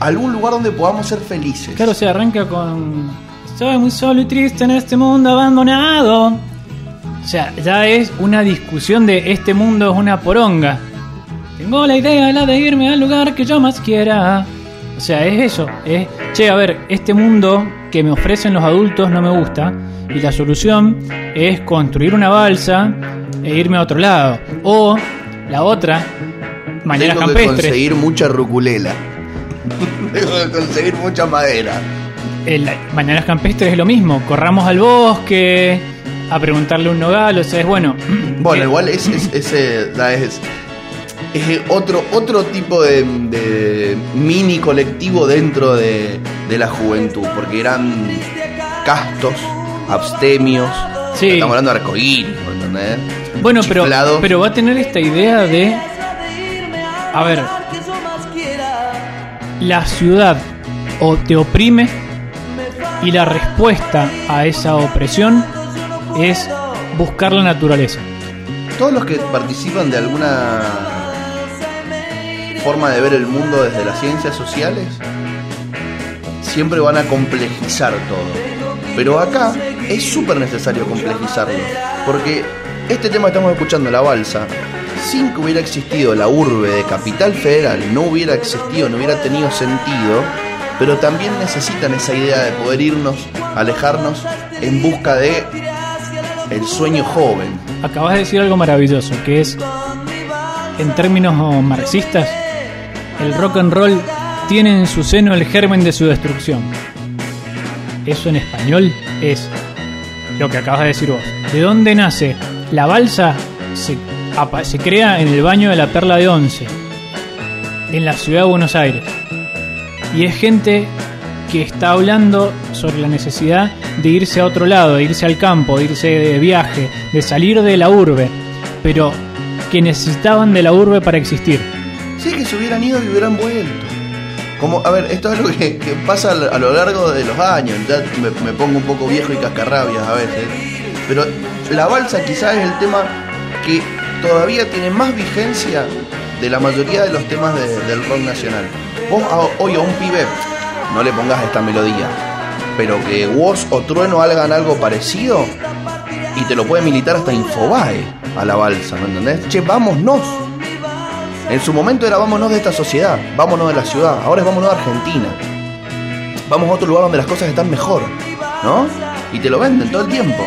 a algún lugar donde podamos ser felices. Claro, se arranca con. Soy muy solo y triste en este mundo abandonado. O sea, ya es una discusión de este mundo es una poronga. Tengo la idea, la de irme al lugar que yo más quiera. O sea, es eso. Es, che, a ver, este mundo que me ofrecen los adultos no me gusta. Y la solución es construir una balsa e irme a otro lado. O la otra, mañana Tengo que conseguir mucha ruculela. *laughs* Tengo que conseguir mucha madera. El Mañanas Campestres es lo mismo, corramos al bosque a preguntarle un nogal, o sea, es bueno. *clears throat* Bueno, eh, igual es, es, *clears throat* es, es otro, otro tipo de, de mini colectivo dentro de, de la juventud, porque eran castos, abstemios. Sí. Estamos hablando de arcoíris, ¿entendés? Bueno, pero, Chiflado. pero va a tener esta idea de. A ver, la ciudad o te oprime y la respuesta a esa opresión es buscar la naturaleza. Todos los que participan de alguna forma de ver el mundo desde las ciencias sociales siempre van a complejizar todo. Pero acá es súper necesario complejizarlo. Porque este tema que estamos escuchando, la balsa, sin que hubiera existido la urbe de Capital Federal, no hubiera existido, no hubiera tenido sentido, pero también necesitan esa idea de poder irnos, alejarnos en busca de el sueño joven. Acabas de decir algo maravilloso, que es, en términos marxistas, el rock and roll tiene en su seno el germen de su destrucción. Eso en español es lo que acabas de decir vos. ¿De dónde nace? La balsa se, se crea en el baño de la Perla de Once, en la ciudad de Buenos Aires. Y es gente que está hablando sobre la necesidad de irse a otro lado, de irse al campo, de irse de viaje, de salir de la urbe, pero que necesitaban de la urbe para existir. Sí, que se hubieran ido y hubieran vuelto. Como, a ver, esto es algo que, pasa a lo largo de los años. Ya me, me pongo un poco viejo y cascarrabias a veces. Pero la balsa quizás es el tema que todavía tiene más vigencia de la mayoría de los temas de- del rock nacional. Vos a- hoy a un pibe no le pongas esta melodía, pero que Woz o Trueno hagan algo parecido y te lo puede militar hasta Infobae a la balsa, ¿me entendés? Che, vámonos. En su momento era vámonos de esta sociedad, vámonos de la ciudad, ahora es vámonos de Argentina. Vamos a otro lugar donde las cosas están mejor, ¿no? Y te lo venden todo el tiempo.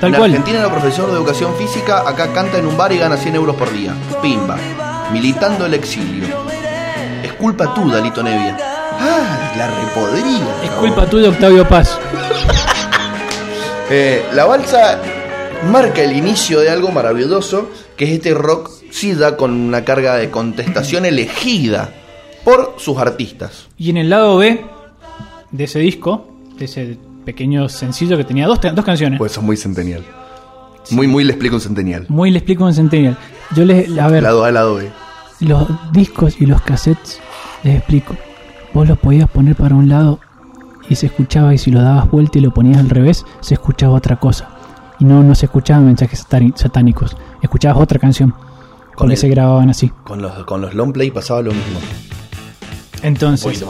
Tal en cual. Argentina era profesor de educación física, acá canta en un bar y gana 100 euros por día. Pimba. Militando el exilio. Es culpa tú, Dalito Nevia. Ah, la repodrida. Es culpa tuya, Octavio Paz. Eh, la balsa marca el inicio de algo maravilloso, que es este rock sida con una carga de contestación *clears throat* elegida por sus artistas. Y en el lado B de ese disco, de ese pequeño sencillo que tenía dos, dos canciones. Pues eso es muy centenial. Muy, muy le explico un centenial. Muy le explico en Centennial. Yo les, a ver, Lado A, lado B. los discos y los cassettes, les explico. Vos los podías poner para un lado y se escuchaba y si lo dabas vuelta y lo ponías al revés, se escuchaba otra cosa. Y no, no se escuchaban mensajes satánicos. Escuchabas otra canción. Porque el- se grababan así. Con los, con los long play pasaba lo mismo. Entonces,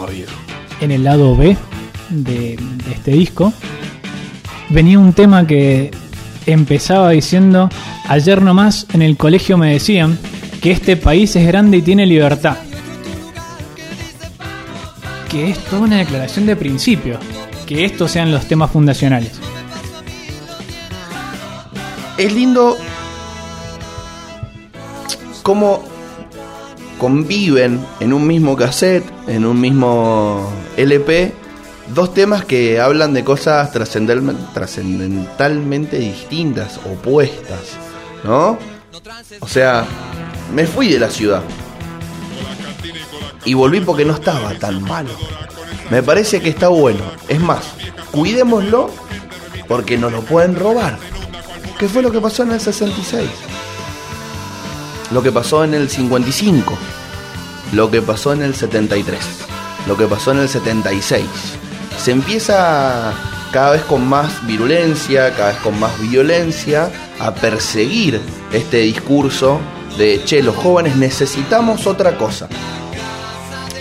en el lado B de, de este disco, venía un tema que empezaba diciendo, ayer nomás en el colegio me decían que este país es grande y tiene libertad. Que es toda una declaración de principio, que estos sean los temas fundacionales. Es lindo cómo conviven en un mismo cassette, en un mismo LP, dos temas que hablan de cosas trascendentalmente distintas, opuestas, ¿no? O sea, me fui de la ciudad y volví porque no estaba tan malo. Me parece que está bueno. Es más, cuidémoslo porque nos lo pueden robar. ¿Qué fue lo que pasó en el 66? Lo que pasó en el 55. Lo que pasó en el 73. Lo que pasó en el 76. Se empieza cada vez con más virulencia, cada vez con más violencia, a perseguir este discurso de, che, los jóvenes necesitamos otra cosa.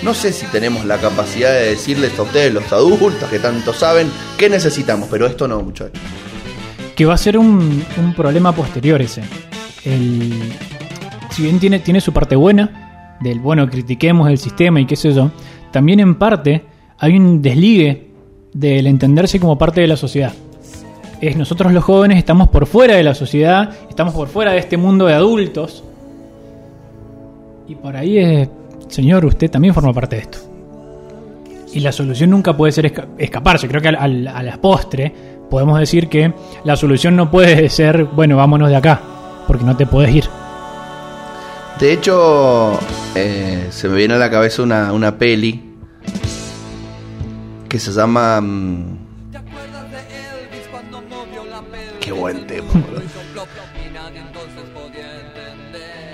No sé si tenemos la capacidad de decirles a ustedes, los adultos que tanto saben, qué necesitamos, pero esto no, muchachos. Que va a ser un, un problema posterior ese. El, si bien tiene, tiene su parte buena, del bueno, critiquemos el sistema y qué sé yo, también en parte hay un desligue del entenderse como parte de la sociedad. Es nosotros los jóvenes estamos por fuera de la sociedad, estamos por fuera de este mundo de adultos. Y por ahí es, señor, usted también forma parte de esto. Y la solución nunca puede ser esca- escaparse. Creo que al- a la postre podemos decir que la solución no puede *laughs* ser, bueno, vámonos de acá, porque no te puedes ir. De hecho, eh, se me viene a la cabeza una, una peli que se llama... mm, Qué buen tema. *laughs*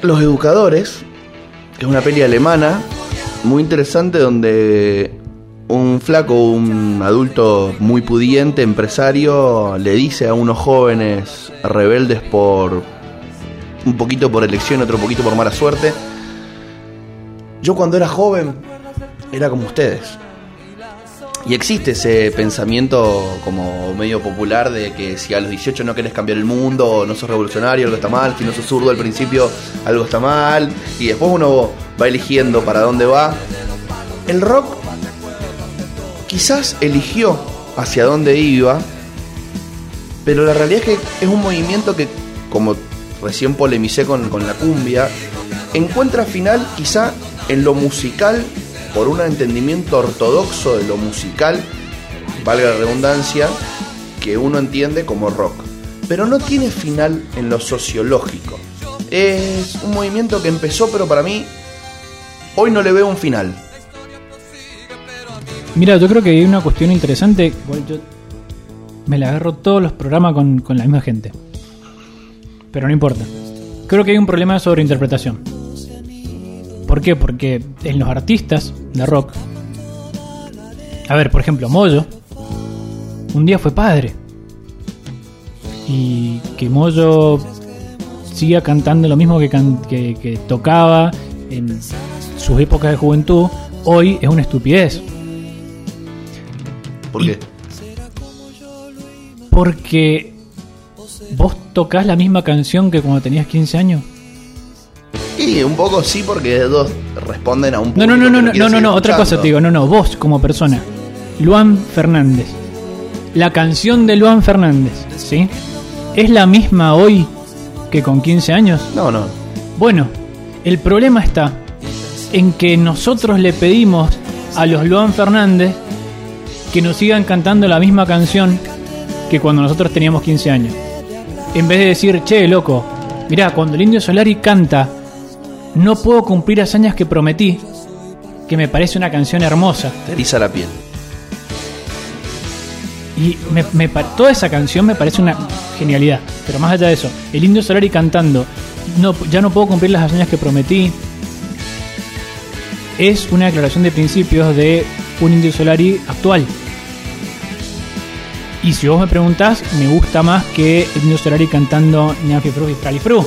Los Educadores, que es una peli alemana muy interesante donde un flaco, un adulto muy pudiente, empresario, le dice a unos jóvenes rebeldes por un poquito por elección, otro poquito por mala suerte. Yo cuando era joven era como ustedes. Y existe ese pensamiento como medio popular de que si a los 18 no querés cambiar el mundo, no sos revolucionario, algo está mal, si no sos zurdo al principio, algo está mal, y después uno va eligiendo para dónde va. El rock quizás eligió hacia dónde iba, pero la realidad es que es un movimiento que, como recién polemicé con, con la cumbia, encuentra final quizá en lo musical por un entendimiento ortodoxo de lo musical, valga la redundancia, que uno entiende como rock. Pero no tiene final en lo sociológico. Es un movimiento que empezó, pero para mí hoy no le veo un final. Mira, yo creo que hay una cuestión interesante. yo me la agarro todos los programas con, con la misma gente. Pero no importa. Creo que hay un problema de sobreinterpretación. ¿Por qué? Porque en los artistas de rock. A ver, por ejemplo, Moyo. Un día fue padre. Y que Moyo siga cantando lo mismo que, can- que- que tocaba en sus épocas de juventud, hoy es una estupidez. ¿Por qué? Porque vos tocás la misma canción que cuando tenías 15 años. Y un poco sí, porque dos responden a un No, no, no, no, no, no, no, no, otra cosa te digo, no, no, vos como persona. Luan Fernández. La canción de Luan Fernández, ¿sí? ¿Es la misma hoy que con 15 años? No, no. Bueno, el problema está en que nosotros le pedimos a los Luan Fernández que nos sigan cantando la misma canción que cuando nosotros teníamos 15 años. En vez de decir, che, loco, mirá, cuando el Indio Solari canta, no puedo cumplir hazañas que prometí, que me parece una canción hermosa. Te eriza la piel. Y me, me toda esa canción me parece una genialidad. Pero más allá de eso, el Indio Solari cantando, no, ya no puedo cumplir las hazañas que prometí, es una declaración de principios de un Indio Solari actual. Y si vos me preguntás, me gusta más que el Indio Solari cantando Ñafi Fru y Fralifru.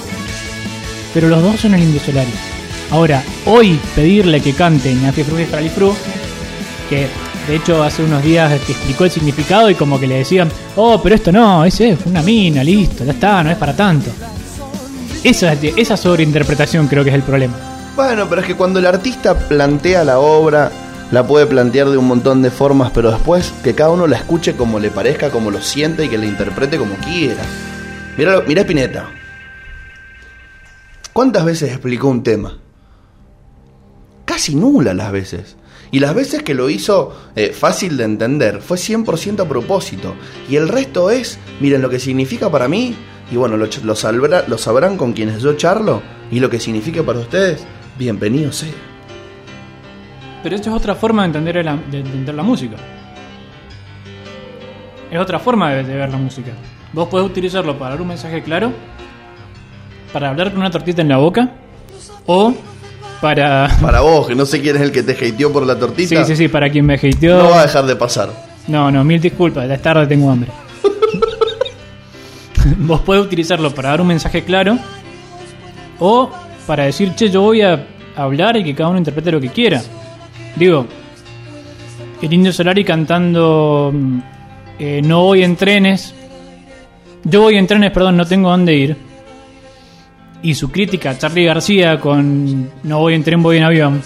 Pero los dos son el Indio Solari. Ahora, hoy pedirle que cante Ñafi Fru y Fralifru, que de hecho hace unos días que explicó el significado y como que le decían, oh, pero esto no, ese es una mina, listo, ya está, no es para tanto. Esa, esa sobreinterpretación creo que es el problema. Bueno, pero es que cuando el artista plantea la obra, la puede plantear de un montón de formas, pero después que cada uno la escuche como le parezca, como lo siente y que la interprete como quiera. Mira, mira Spinetta. ¿Cuántas veces explicó un tema? Casi nula las veces. Y las veces que lo hizo eh, fácil de entender fue 100% a propósito. Y el resto es, miren lo que significa para mí, y bueno, lo, lo, lo sabrán con quienes yo charlo, y lo que significa para ustedes, bienvenido sea. Pero esto es otra forma de entender la, de entender la música. Es otra forma de, de ver la música. Vos podés utilizarlo para dar un mensaje claro, para hablar con una tortita en la boca, o para... Para vos, que no sé quién es el que te hateó por la tortita, Sí, sí, sí, para quien me hateó. no va a dejar de pasar. No, no, mil disculpas, es tarde, tengo hambre. *laughs* Vos podés utilizarlo para dar un mensaje claro o para decir, che, yo voy a hablar y que cada uno interprete lo que quiera. Digo, el Indio Solari cantando mm, eh, No voy en trenes. Yo voy en trenes, perdón, no tengo dónde ir. Y su crítica a Charlie García con No voy en tren, voy en avión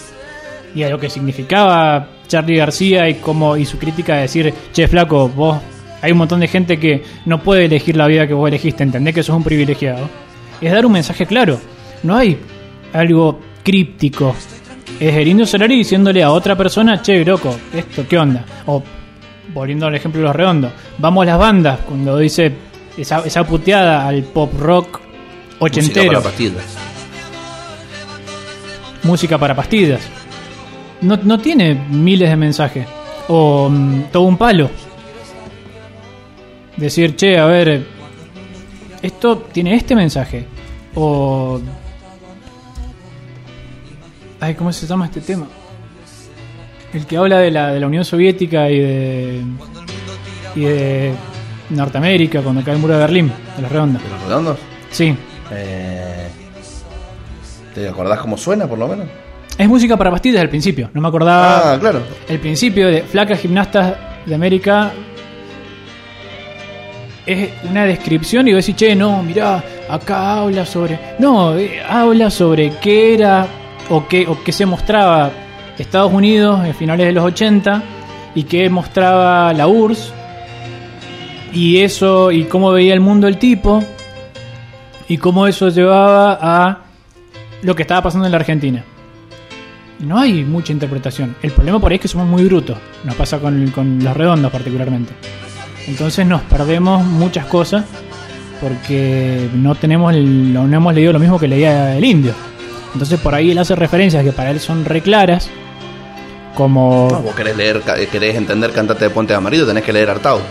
y a lo que significaba Charlie García y como y su crítica de decir, che flaco, vos hay un montón de gente que no puede elegir la vida que vos elegiste, entendés que sos un privilegiado. Es dar un mensaje claro. No hay algo críptico. Es el Solari diciéndole a otra persona, che, loco, esto, ¿qué onda? O, volviendo al ejemplo de los redondos, vamos a las bandas, cuando dice esa, esa puteada al pop rock Música ochentero para pastillas. música para pastillas. No, no tiene miles de mensajes. O mm, todo un palo. Decir, che, a ver, esto tiene este mensaje. O... Ay, ¿cómo se llama este tema? El que habla de la, de la Unión Soviética y de... Y de Norteamérica cuando cae el muro de Berlín, de la redonda. ¿De los redondos? Sí, Eh, ¿Te acordás cómo suena, por lo menos? Es música para pastillas al principio, no me acordaba. Ah, claro. El principio de Flacas Gimnastas de América es una descripción y vos decís, che, no, mirá, acá habla sobre. No, eh, habla sobre qué era o qué, o qué se mostraba Estados Unidos en finales de los 80 y qué mostraba la URSS y eso y cómo veía el mundo el tipo y cómo eso llevaba a lo que estaba pasando en la Argentina. No hay mucha interpretación. El problema por ahí es que somos muy brutos. Nos pasa con, con los redondos particularmente. Entonces nos perdemos muchas cosas porque no tenemos el- no hemos leído lo mismo que leía el indio. Entonces por ahí él hace referencias que para él son re claras, como No, vos querés leer, querés entender Cantate de Puente de Amarillo, tenés que leer Artaud.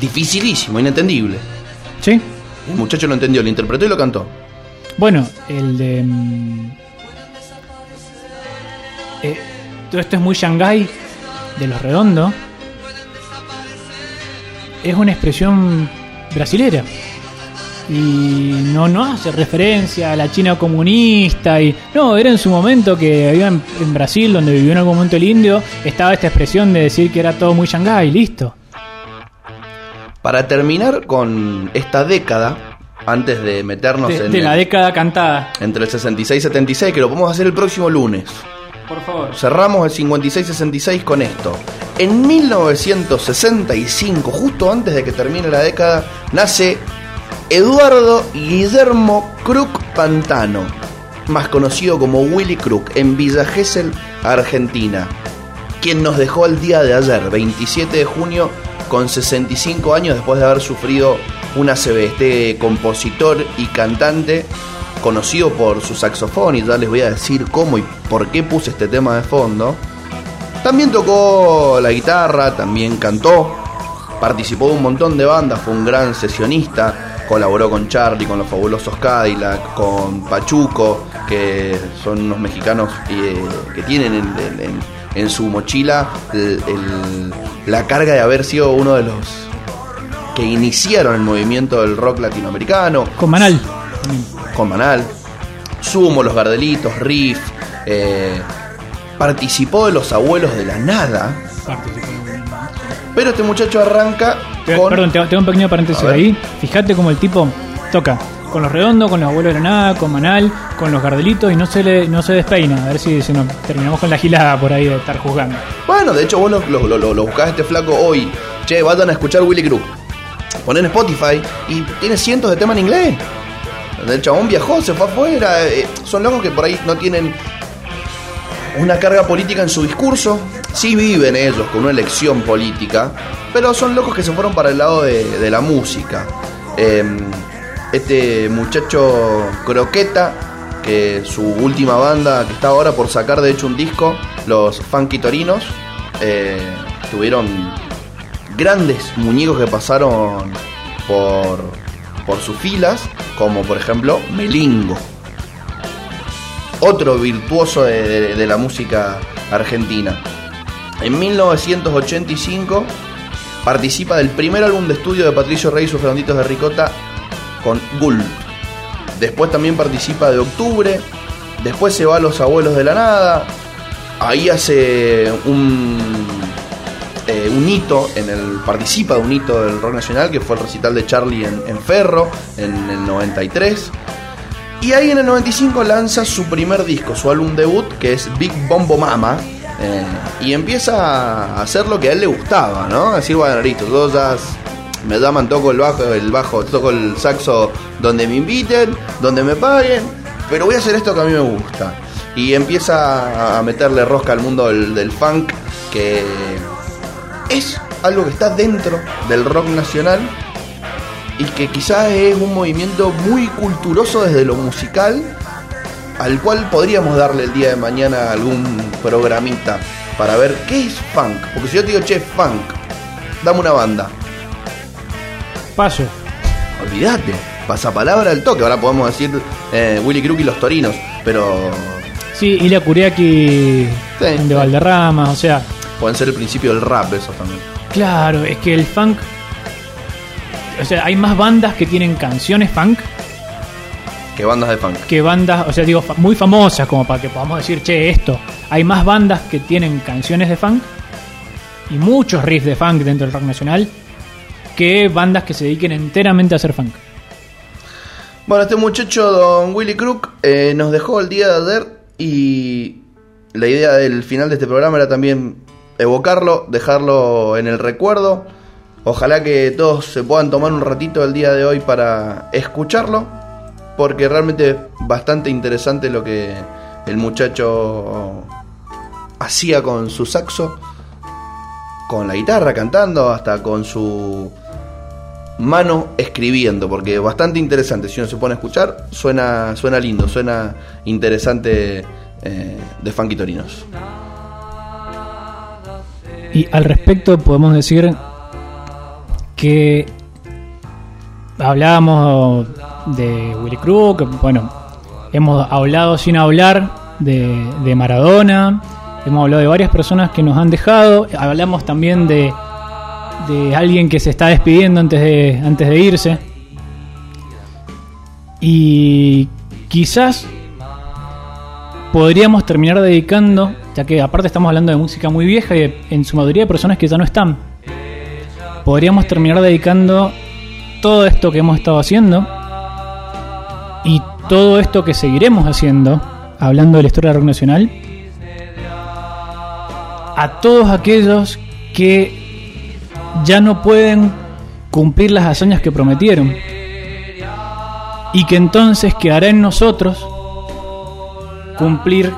Dificilísimo, inentendible. Sí, El muchacho lo entendió, lo interpretó y lo cantó. bueno, el de mm, eh, todo esto es muy Shanghai de los redondos. Es una expresión brasilera. y no, no hace referencia a la China comunista y no, era en su momento que había en, en Brasil donde vivió en algún momento el indio, estaba esta expresión de decir que era todo muy Shanghái, listo. Para terminar con esta década, antes de meternos De, en de la el- década cantada. entre el 66 y 76, que lo podemos hacer el próximo lunes. Por favor. Cerramos el 56-66 con esto. En 1965, justo antes de que termine la década, nace Eduardo Guillermo Crook Pantano, más conocido como Willy Crook, en Villa Gesell, Argentina, quien nos dejó el día de ayer, 27 de junio, con 65 años después de haber sufrido una CB. Este compositor y cantante conocido por su saxofón, y ya les voy a decir cómo y por qué puse este tema de fondo. También tocó la guitarra, también cantó, participó de un montón de bandas, fue un gran sesionista, colaboró con Charlie, con los fabulosos Cadillac, con Pachuco, que son unos mexicanos eh, que tienen en, en- en- en su mochila el- el- la carga de haber sido uno de los que iniciaron el movimiento del rock latinoamericano. Con Manal. con Manal, Sumo, Los Gardelitos, Riff, eh, participó de Los Abuelos de la Nada, pero este muchacho arranca Te- con... Perdón, te, te hago un pequeño paréntesis ahí. Fíjate como el tipo toca con los redondos, con los abuelos de la nada, con Manal, con los gardelitos y no se le, no se despeina. A ver si, nos terminamos con la gilada por ahí de estar jugando. Bueno, de hecho vos lo, lo, lo- lo buscás a este flaco hoy, che, vayan a escuchar Willy Crook. Ponen Spotify y tiene cientos de temas en inglés. El chabón viajó, se fue afuera. eh, son locos que por ahí no tienen una carga política en su discurso. Sí viven ellos con una elección política, pero son locos que se fueron para el lado de, de la música. Eh, este muchacho Croqueta, que su última banda, que está ahora por sacar de hecho un disco, los Funky Torinos, eh, tuvieron grandes muñecos que pasaron por, por sus filas, como por ejemplo Melingo otro virtuoso de, la música argentina. En 1985 participa del primer álbum de estudio de Patricio Rey y sus redonditos de ricota con Gulp. Después también participa de Octubre. Después se va a Los Abuelos de la Nada. Ahí hace un, eh, un hito, en el, participa de un hito del rock nacional que fue el recital de Charlie en, Ferro en el 93. Y ahí en el 95 lanza su primer disco, su álbum debut, que es Big Bombo Mama. eh, y empieza a hacer lo que a él le gustaba, ¿no? A decir, bueno, listo, todos ya me llaman, toco el bajo, el bajo, toco el saxo donde me inviten, donde me paguen, pero voy a hacer esto que a mí me gusta. Y empieza a meterle rosca al mundo del, del funk, que es algo que está dentro del rock nacional y que quizás es un movimiento muy culturoso desde lo musical, al cual podríamos darle el día de mañana algún programita para ver qué es funk. Porque si yo te digo, che, funk, dame una banda, Paso. olvídate, pasapalabra al toque. Ahora podemos decir eh, Willy Crook y los Torinos, pero Sí, Ilia Kuriaki Sí, de. Valderrama, o sea, pueden ser el principio del rap, esos también. claro, es que el funk. O sea, hay más bandas que tienen canciones funk Que bandas de funk. que bandas, o sea, digo, muy famosas como para que podamos decir, che, esto. Hay más bandas que tienen canciones de funk y muchos riffs de funk dentro del rock nacional que bandas que se dediquen enteramente a hacer funk. Bueno, este muchacho, don Willy Crook, eh, nos dejó el día de ayer y la idea del final de este programa era también evocarlo, dejarlo en el recuerdo. Ojalá que todos se puedan tomar un ratito el día de hoy para escucharlo, porque realmente es bastante interesante lo que el muchacho hacía con su saxo, con la guitarra cantando, hasta con su mano escribiendo, porque es bastante interesante. Si uno se pone a escuchar, suena, suena lindo, suena interesante eh, de Funky Torinos. Y al respecto podemos decir que hablábamos de Willy Crook, bueno, hemos hablado sin hablar de, de Maradona, hemos hablado de varias personas que nos han dejado, hablamos también de, de alguien que se está despidiendo antes de, antes de irse. Y quizás podríamos terminar dedicando, ya que aparte estamos hablando de música muy vieja y en su mayoría de personas que ya no están, podríamos terminar dedicando todo esto que hemos estado haciendo y todo esto que seguiremos haciendo, hablando de la historia del rock nacional, a todos aquellos que ya no pueden cumplir las hazañas que prometieron y que entonces quedará en nosotros cumplir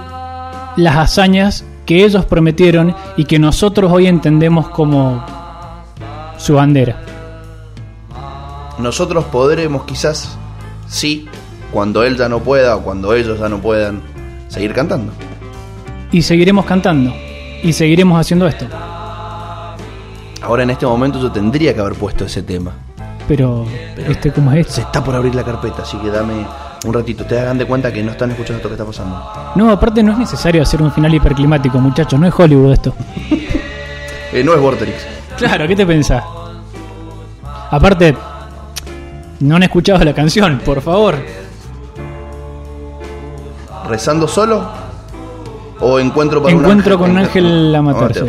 las hazañas que ellos prometieron y que nosotros hoy entendemos como su bandera. Nosotros podremos quizás, sí, cuando él ya no pueda o cuando ellos ya no puedan, seguir cantando. Y seguiremos cantando y seguiremos haciendo esto. Ahora en este momento yo tendría que haber puesto ese tema. Pero, este cómo es Se esto. está por abrir la carpeta, así que dame un ratito. Te hagan de cuenta que no están escuchando esto que está pasando. No, aparte no es necesario hacer un final hiperclimático, muchachos, no es Hollywood esto. *laughs* Eh, no es Vorterix. Claro, ¿qué te pensás? Aparte, no han escuchado la canción, por favor. ¿Rezando solo? ¿O encuentro para Encuentro un con un ángel? ángel amateur.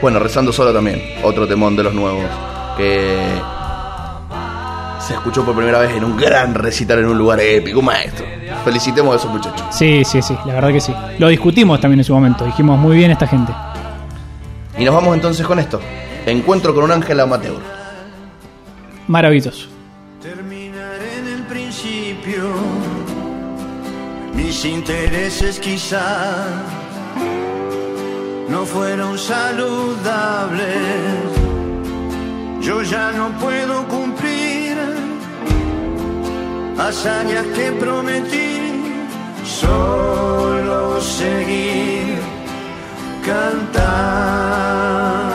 Bueno, rezando solo también. Otro temón de los nuevos. Que se escuchó por primera vez en un gran recital en un lugar épico. Un maestro. Felicitemos a esos muchachos. Sí, sí, sí, la verdad que sí. Lo discutimos también en su momento, dijimos muy bien esta gente. Y nos vamos entonces con esto. Encuentro con un ángel amateur. Maravilloso. Terminar en el principio mis intereses quizá no fueron saludables. Yo ya no puedo cumplir hazañas que prometí, solo seguir cantando.